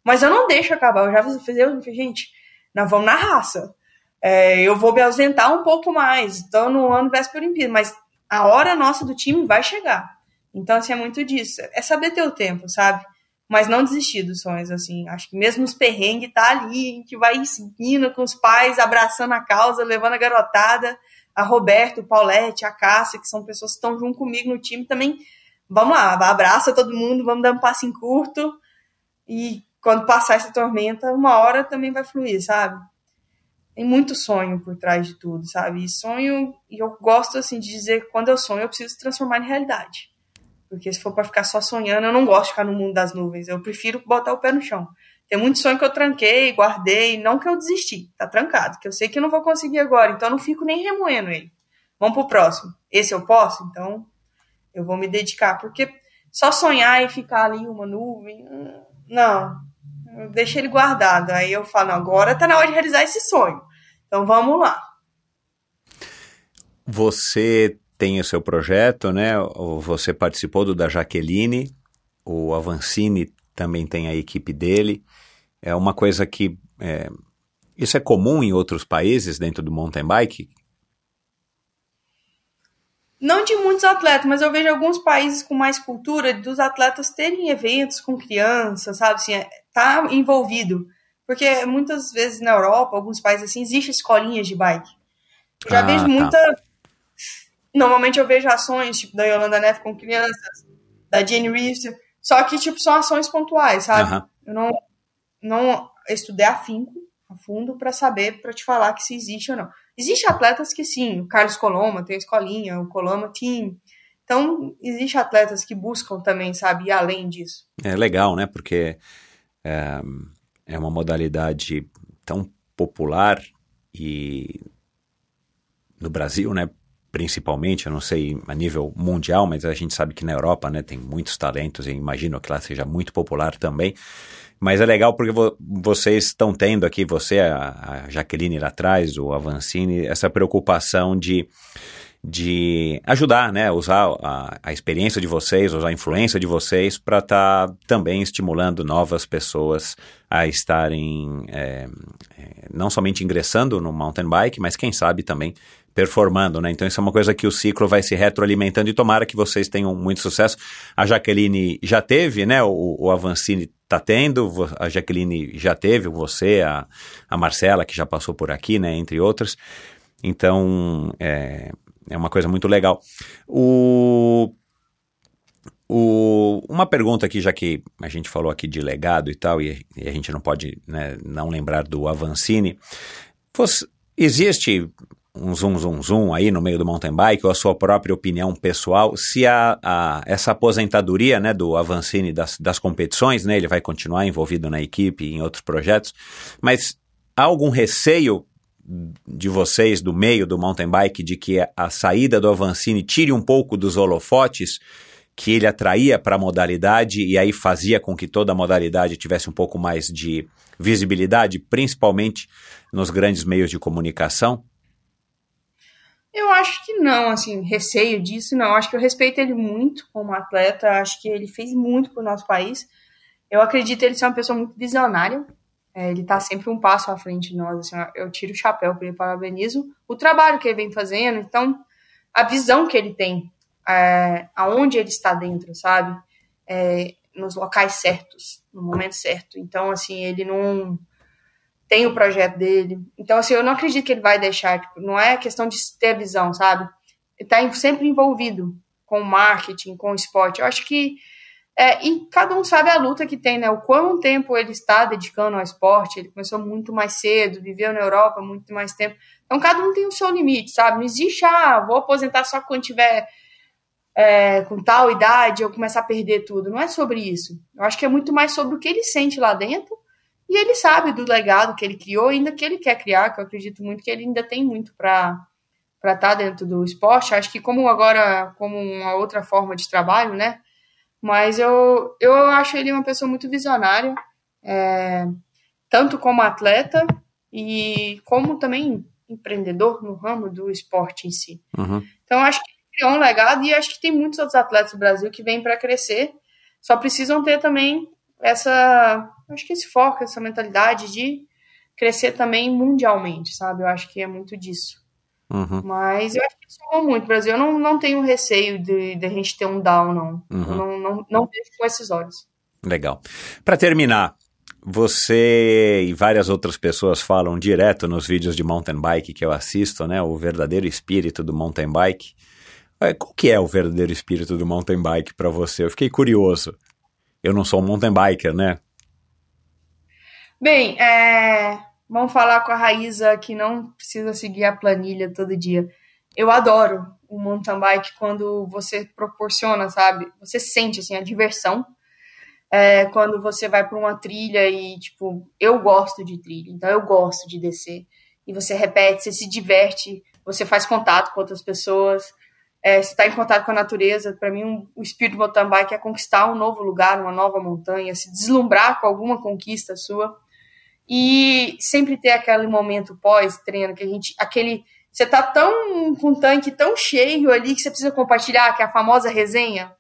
Mas eu não deixo acabar. Eu já fiz, eu, gente, nós vamos na raça é, eu vou me ausentar um pouco mais, então no ano véspera Olimpíada, mas a hora nossa do time vai chegar. Então, assim, é muito disso. É saber ter o tempo, sabe? Mas não desistir dos sonhos, assim. Acho que mesmo os perrengues tá ali, a gente vai seguindo com os pais, abraçando a causa, levando a garotada, a Roberto, o Paulette, a Cássia, que são pessoas que estão junto comigo no time também. Vamos lá, abraça todo mundo, vamos dar um passo em curto. E quando passar essa tormenta, uma hora também vai fluir, sabe? tem muito sonho por trás de tudo, sabe? E sonho, e eu gosto assim de dizer que quando eu sonho, eu preciso transformar em realidade. Porque se for para ficar só sonhando, eu não gosto de ficar no mundo das nuvens. Eu prefiro botar o pé no chão. Tem muito sonho que eu tranquei, guardei, não que eu desisti, tá trancado, que eu sei que eu não vou conseguir agora, então eu não fico nem remoendo ele. Vamos pro próximo. Esse eu posso, então eu vou me dedicar, porque só sonhar e ficar ali uma nuvem, hum, não, eu deixo ele guardado. Aí eu falo, agora tá na hora de realizar esse sonho. Então vamos lá. Você tem o seu projeto, né? Você participou do da Jaqueline, o Avancini também tem a equipe dele. É uma coisa que é, isso é comum em outros países dentro do mountain bike? Não de muitos atletas, mas eu vejo alguns países com mais cultura dos atletas terem eventos com crianças, sabe? Assim, é, tá envolvido. Porque muitas vezes na Europa, alguns países assim, existe escolinhas de bike. Eu já ah, vejo tá. Normalmente eu vejo ações, tipo, da Yolanda Neff com crianças, da Jane Reeves, só que, tipo, são ações pontuais, sabe? Uhum. Eu não, não estudei afinco, a fundo, para saber, para te falar que se existe ou não. Existem atletas que sim, o Carlos Coloma tem a escolinha, o Coloma Team. Então, existem atletas que buscam também, sabe, ir além disso. É legal, né? Porque é, é uma modalidade tão popular e no Brasil, né, principalmente, eu não sei a nível mundial, mas a gente sabe que na Europa, né, tem muitos talentos e imagino que lá seja muito popular também. Mas é legal porque vo vocês estão tendo aqui, você, a, a Jaqueline lá atrás, o Avancini, essa preocupação de de ajudar, né, usar a, a, experiência de vocês, usar a influência de vocês para estar tá também estimulando novas pessoas a estarem é, não somente ingressando no mountain bike, mas quem sabe também performando, né? Então isso é uma coisa que o ciclo vai se retroalimentando e tomara que vocês tenham muito sucesso. A Jaqueline já teve, né? O, o Avancini está tendo, a Jaqueline já teve, você, a, a Marcela, que já passou por aqui, né? Entre outras. Então, é, é uma coisa muito legal. O, o, uma pergunta aqui, já que a gente falou aqui de legado e tal, e, e a gente não pode né, não lembrar do Avancini. Você, existe um zoom, zoom, zoom aí no meio do mountain bike, ou a sua própria opinião pessoal, se a, a essa aposentadoria né, do Avancini das, das competições, né, ele vai continuar envolvido na equipe e em outros projetos, mas há algum receio de vocês do meio do mountain bike de que a saída do Avancini tire um pouco dos holofotes que ele atraía para a modalidade e aí fazia com que toda a modalidade tivesse um pouco mais de visibilidade, principalmente nos grandes meios de comunicação? Eu acho que não, assim, receio disso, não. Acho que eu respeito ele muito como atleta, acho que ele fez muito para o nosso país. Eu acredito ele ser uma pessoa muito visionária, é, ele está sempre um passo à frente de nós. Assim, eu tiro o chapéu para ele, parabenizo o trabalho que ele vem fazendo. Então, a visão que ele tem, é, aonde ele está dentro, sabe? É, nos locais certos, no momento certo. Então, assim, ele não tem o projeto dele. Então, assim, eu não acredito que ele vai deixar. Tipo, não é questão de ter visão, sabe? Ele está sempre envolvido com marketing, com esporte. Eu acho que é, e cada um sabe a luta que tem, né? O quanto tempo ele está dedicando ao esporte. Ele começou muito mais cedo, viveu na Europa muito mais tempo. Então, cada um tem o seu limite, sabe? Não existe, ah, vou aposentar só quando tiver é, com tal idade eu começar a perder tudo. Não é sobre isso. Eu acho que é muito mais sobre o que ele sente lá dentro e ele sabe do legado que ele criou, ainda que ele quer criar, que eu acredito muito que ele ainda tem muito para para estar tá dentro do esporte. Acho que como agora, como uma outra forma de trabalho, né? Mas eu, eu acho ele uma pessoa muito visionária, é, tanto como atleta e como também empreendedor no ramo do esporte em si. Uhum. Então, acho que ele criou um legado e acho que tem muitos outros atletas do Brasil que vêm para crescer, só precisam ter também essa, acho que esse foco, essa mentalidade de crescer também mundialmente, sabe? Eu acho que é muito disso. Uhum. Mas eu acho que somou muito. O Brasil eu não, não tenho receio de, de a gente ter um down, não. Uhum. não, não, não vejo com esses olhos. Legal. Para terminar, você e várias outras pessoas falam direto nos vídeos de mountain bike que eu assisto, né? O verdadeiro espírito do mountain bike. Qual que é o verdadeiro espírito do mountain bike para você? Eu fiquei curioso. Eu não sou um mountain biker, né? Bem, é, Vamos falar com a Raíza que não precisa seguir a planilha todo dia. Eu adoro o mountain bike quando você proporciona, sabe? Você sente assim a diversão. É, quando você vai para uma trilha e tipo, eu gosto de trilha, então eu gosto de descer. E você repete, você se diverte, você faz contato com outras pessoas, é, você está em contato com a natureza. Para mim, um, o espírito do mountain bike é conquistar um novo lugar, uma nova montanha, se deslumbrar com alguma conquista sua e sempre ter aquele momento pós-treino que a gente, aquele, você tá tão com um tanque tão cheio ali que você precisa compartilhar, que é a famosa resenha.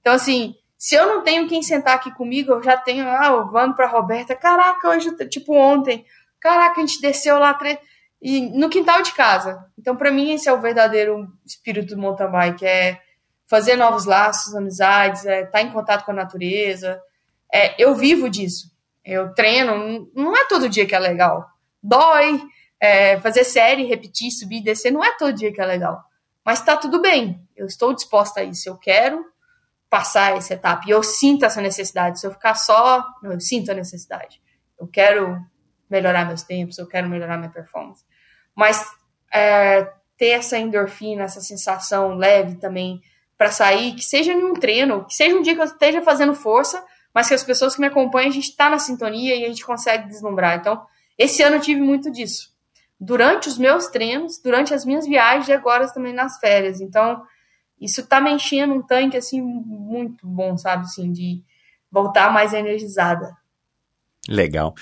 Então assim, se eu não tenho quem sentar aqui comigo, eu já tenho, ah, eu mando para Roberta, caraca, hoje tipo ontem, caraca, a gente desceu lá tre... e no quintal de casa. Então para mim esse é o verdadeiro espírito do mountain bike, é fazer novos laços, amizades, é estar tá em contato com a natureza. É, eu vivo disso. Eu treino, não é todo dia que é legal. Dói, é, fazer série, repetir, subir, descer, não é todo dia que é legal. Mas tá tudo bem, eu estou disposta a isso, eu quero passar essa etapa. E eu sinto essa necessidade. Se eu ficar só, eu sinto a necessidade. Eu quero melhorar meus tempos, eu quero melhorar minha performance. Mas é, ter essa endorfina, essa sensação leve também para sair, que seja em um treino, que seja um dia que eu esteja fazendo força, mas que as pessoas que me acompanham, a gente está na sintonia e a gente consegue deslumbrar. Então, esse ano eu tive muito disso. Durante os meus treinos, durante as minhas viagens e agora também nas férias. Então, isso tá me enchendo um tanque, assim, muito bom, sabe? Assim, de voltar mais energizada. Legal.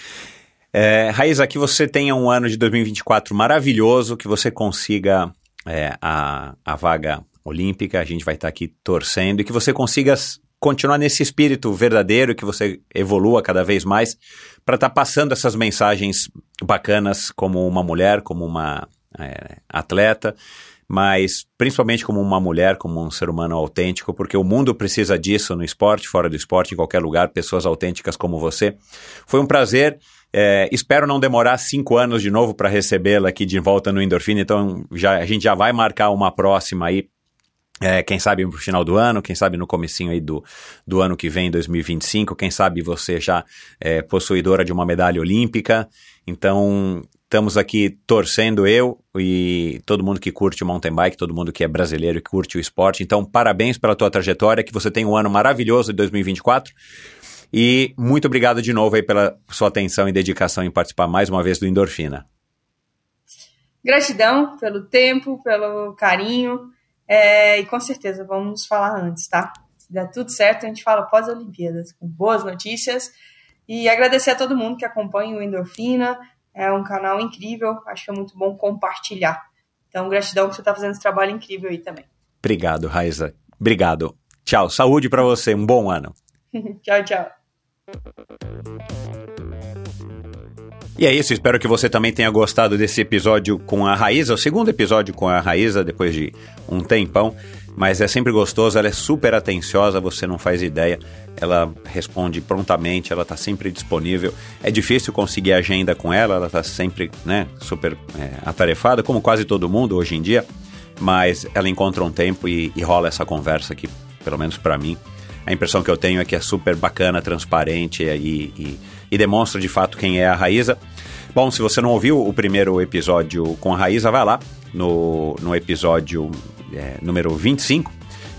É, que você tenha um ano de 2024 maravilhoso, que você consiga é, a, a vaga olímpica, a gente vai estar tá aqui torcendo, e que você consiga continuar nesse espírito verdadeiro, que você evolua cada vez mais, para estar tá passando essas mensagens bacanas como uma mulher, como uma é, atleta, mas principalmente como uma mulher, como um ser humano autêntico, porque o mundo precisa disso no esporte, fora do esporte, em qualquer lugar, pessoas autênticas como você. Foi um prazer É, espero não demorar cinco anos de novo para recebê-la aqui de volta no Endorfina, então já, a gente já vai marcar uma próxima aí é, quem sabe no final do ano, quem sabe no comecinho aí do, do ano que vem, 2025, quem sabe você já é possuidora de uma medalha olímpica. Então, estamos aqui torcendo eu e todo mundo que curte o mountain bike, todo mundo que é brasileiro e curte o esporte. Então, parabéns pela tua trajetória, que você tenha um ano maravilhoso de 2024. E muito obrigado de novo aí pela sua atenção e dedicação em participar mais uma vez do Endorfina. Gratidão pelo tempo, pelo carinho. É, e com certeza vamos falar antes, tá? Se der tudo certo, a gente fala pós-Olimpíadas, com boas notícias. E agradecer a todo mundo que acompanha o Endorfina. É um canal incrível, acho que é muito bom compartilhar. Então, gratidão que você está fazendo esse trabalho incrível aí também. Obrigado, Raiza. Obrigado. Tchau. Saúde para você. Um bom ano. tchau, tchau. E é isso, espero que você também tenha gostado desse episódio com a Raíza, o segundo episódio com a Raíza, depois de um tempão. Mas é sempre gostoso, ela é super atenciosa, você não faz ideia. Ela responde prontamente, ela está sempre disponível. É difícil conseguir agenda com ela, ela está sempre né, super é, atarefada, como quase todo mundo hoje em dia. Mas ela encontra um tempo e, e rola essa conversa que, pelo menos para mim, a impressão que eu tenho é que é super bacana, transparente e, e e demonstra de fato quem é a Raíza. Bom, se você não ouviu o primeiro episódio com a Raíza, vai lá no, no episódio é, número 25,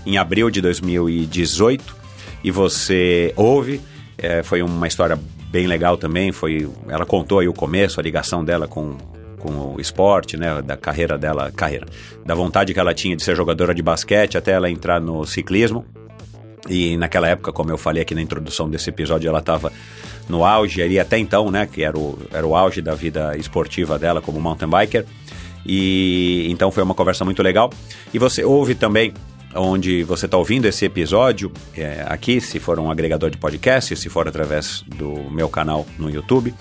em abril de 2018, e você ouve. É, foi uma história bem legal também. Foi, ela contou aí o começo, a ligação dela com, com o esporte, né, da carreira dela, carreira, da vontade que ela tinha de ser jogadora de basquete até ela entrar no ciclismo. E naquela época, como eu falei aqui na introdução desse episódio, ela estava no auge ali até então, né? Que era o, era o auge da vida esportiva dela como mountain biker. E então foi uma conversa muito legal. E você ouve também onde você está ouvindo esse episódio é, aqui, se for um agregador de podcast, se for através do meu canal no YouTube.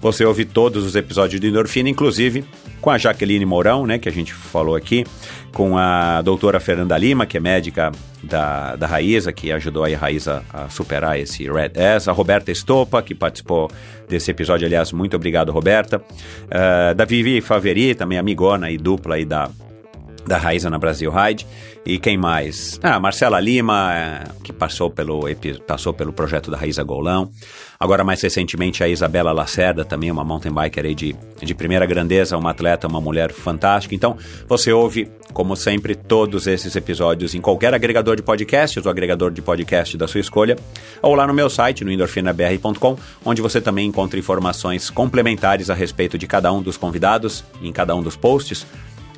Você ouve todos os episódios do Endorfina, inclusive com a Jaqueline Mourão, né, que a gente falou aqui, com a doutora Fernanda Lima, que é médica da, da Raíza, que ajudou a Raíza a superar esse Red S, a Roberta Estopa, que participou desse episódio, aliás, muito obrigado, Roberta, uh, da Vivi Faveri, também amigona e dupla aí da, da Raíza na Brasil Ride. E quem mais? Ah, Marcela Lima, é, que passou pelo, passou pelo projeto da Raíza Golão. Agora, mais recentemente, a Isabela Lacerda, também uma mountain biker aí de, de primeira grandeza, uma atleta, uma mulher fantástica. Então, você ouve, como sempre, todos esses episódios em qualquer agregador de podcasts, o agregador de podcast da sua escolha, ou lá no meu site, no endorfinabr.com, onde você também encontra informações complementares a respeito de cada um dos convidados, em cada um dos posts,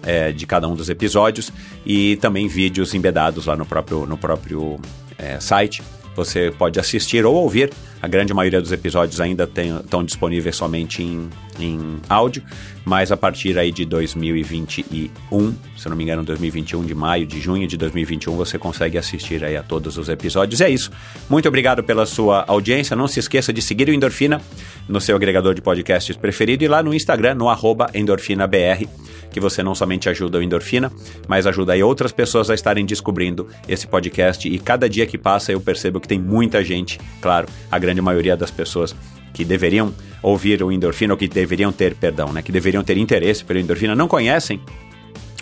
é, de cada um dos episódios e também vídeos embedados lá no próprio, no próprio é, site. Você pode assistir ou ouvir. A grande maioria dos episódios ainda estão disponíveis somente em, em áudio, mas a partir aí de 2021, se não me engano, 2021 de maio, de junho de 2021, você consegue assistir aí a todos os episódios. É isso. Muito obrigado pela sua audiência. Não se esqueça de seguir o Endorfina no seu agregador de podcasts preferido e lá no Instagram, no EndorfinaBR que você não somente ajuda o Endorfina, mas ajuda aí outras pessoas a estarem descobrindo esse podcast. E cada dia que passa eu percebo que tem muita gente, claro, a grande maioria das pessoas que deveriam ouvir o Endorfina, ou que deveriam ter, perdão, né, que deveriam ter interesse pelo Endorfina, não conhecem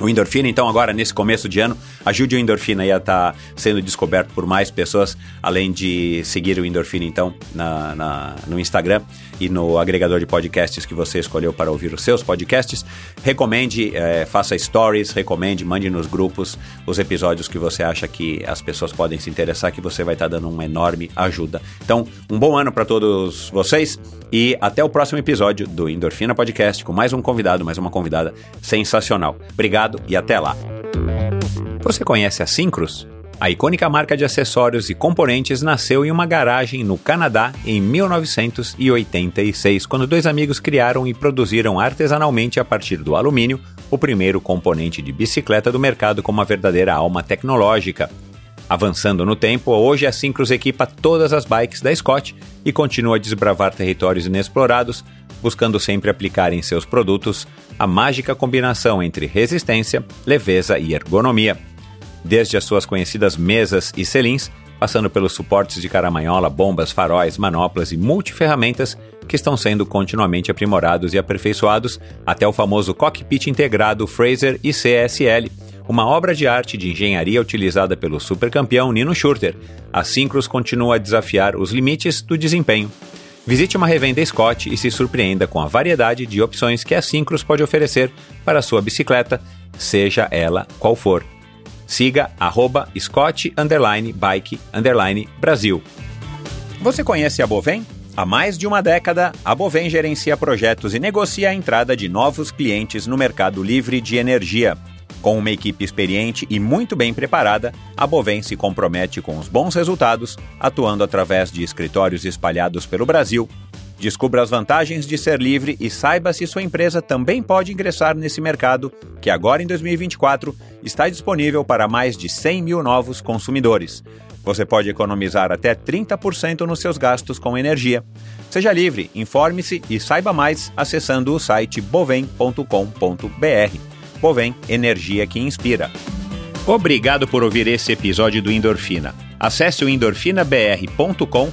o Endorfina, então, agora nesse começo de ano, ajude o Endorfina a estar tá sendo descoberto por mais pessoas, além de seguir o Endorfina, então, na, na, no Instagram e no agregador de podcasts que você escolheu para ouvir os seus podcasts. Recomende, é, faça stories, recomende, mande nos grupos os episódios que você acha que as pessoas podem se interessar, que você vai estar tá dando uma enorme ajuda. Então, um bom ano para todos vocês e até o próximo episódio do Endorfina Podcast com mais um convidado, mais uma convidada sensacional. Obrigado e até lá. Você conhece a Syncros? A icônica marca de acessórios e componentes nasceu em uma garagem no Canadá em 1986, quando dois amigos criaram e produziram artesanalmente a partir do alumínio o primeiro componente de bicicleta do mercado com uma verdadeira alma tecnológica. Avançando no tempo, hoje a Syncros equipa todas as bikes da Scott e continua a desbravar territórios inexplorados, buscando sempre aplicar em seus produtos a mágica combinação entre resistência, leveza e ergonomia. Desde as suas conhecidas mesas e selins, passando pelos suportes de caramanhola, bombas, faróis, manoplas e multiferramentas que estão sendo continuamente aprimorados e aperfeiçoados até o famoso cockpit integrado Fraser ICSL, uma obra de arte de engenharia utilizada pelo supercampeão Nino Schurter. A Syncros continua a desafiar os limites do desempenho. Visite uma revenda Scott e se surpreenda com a variedade de opções que a Syncros pode oferecer para sua bicicleta, seja ela qual for. Siga arroba Scott Bike Brasil. Você conhece a Bovem? Há mais de uma década, a Bovem gerencia projetos e negocia a entrada de novos clientes no mercado livre de energia. Com uma equipe experiente e muito bem preparada, a Bovem se compromete com os bons resultados, atuando através de escritórios espalhados pelo Brasil. Descubra as vantagens de ser livre e saiba se sua empresa também pode ingressar nesse mercado, que agora em 2024 está disponível para mais de 100 mil novos consumidores. Você pode economizar até 30% nos seus gastos com energia. Seja livre, informe-se e saiba mais acessando o site bovem.com.br. Bovem, energia que inspira. Obrigado por ouvir esse episódio do Endorfina. Acesse o endorfinabr.com,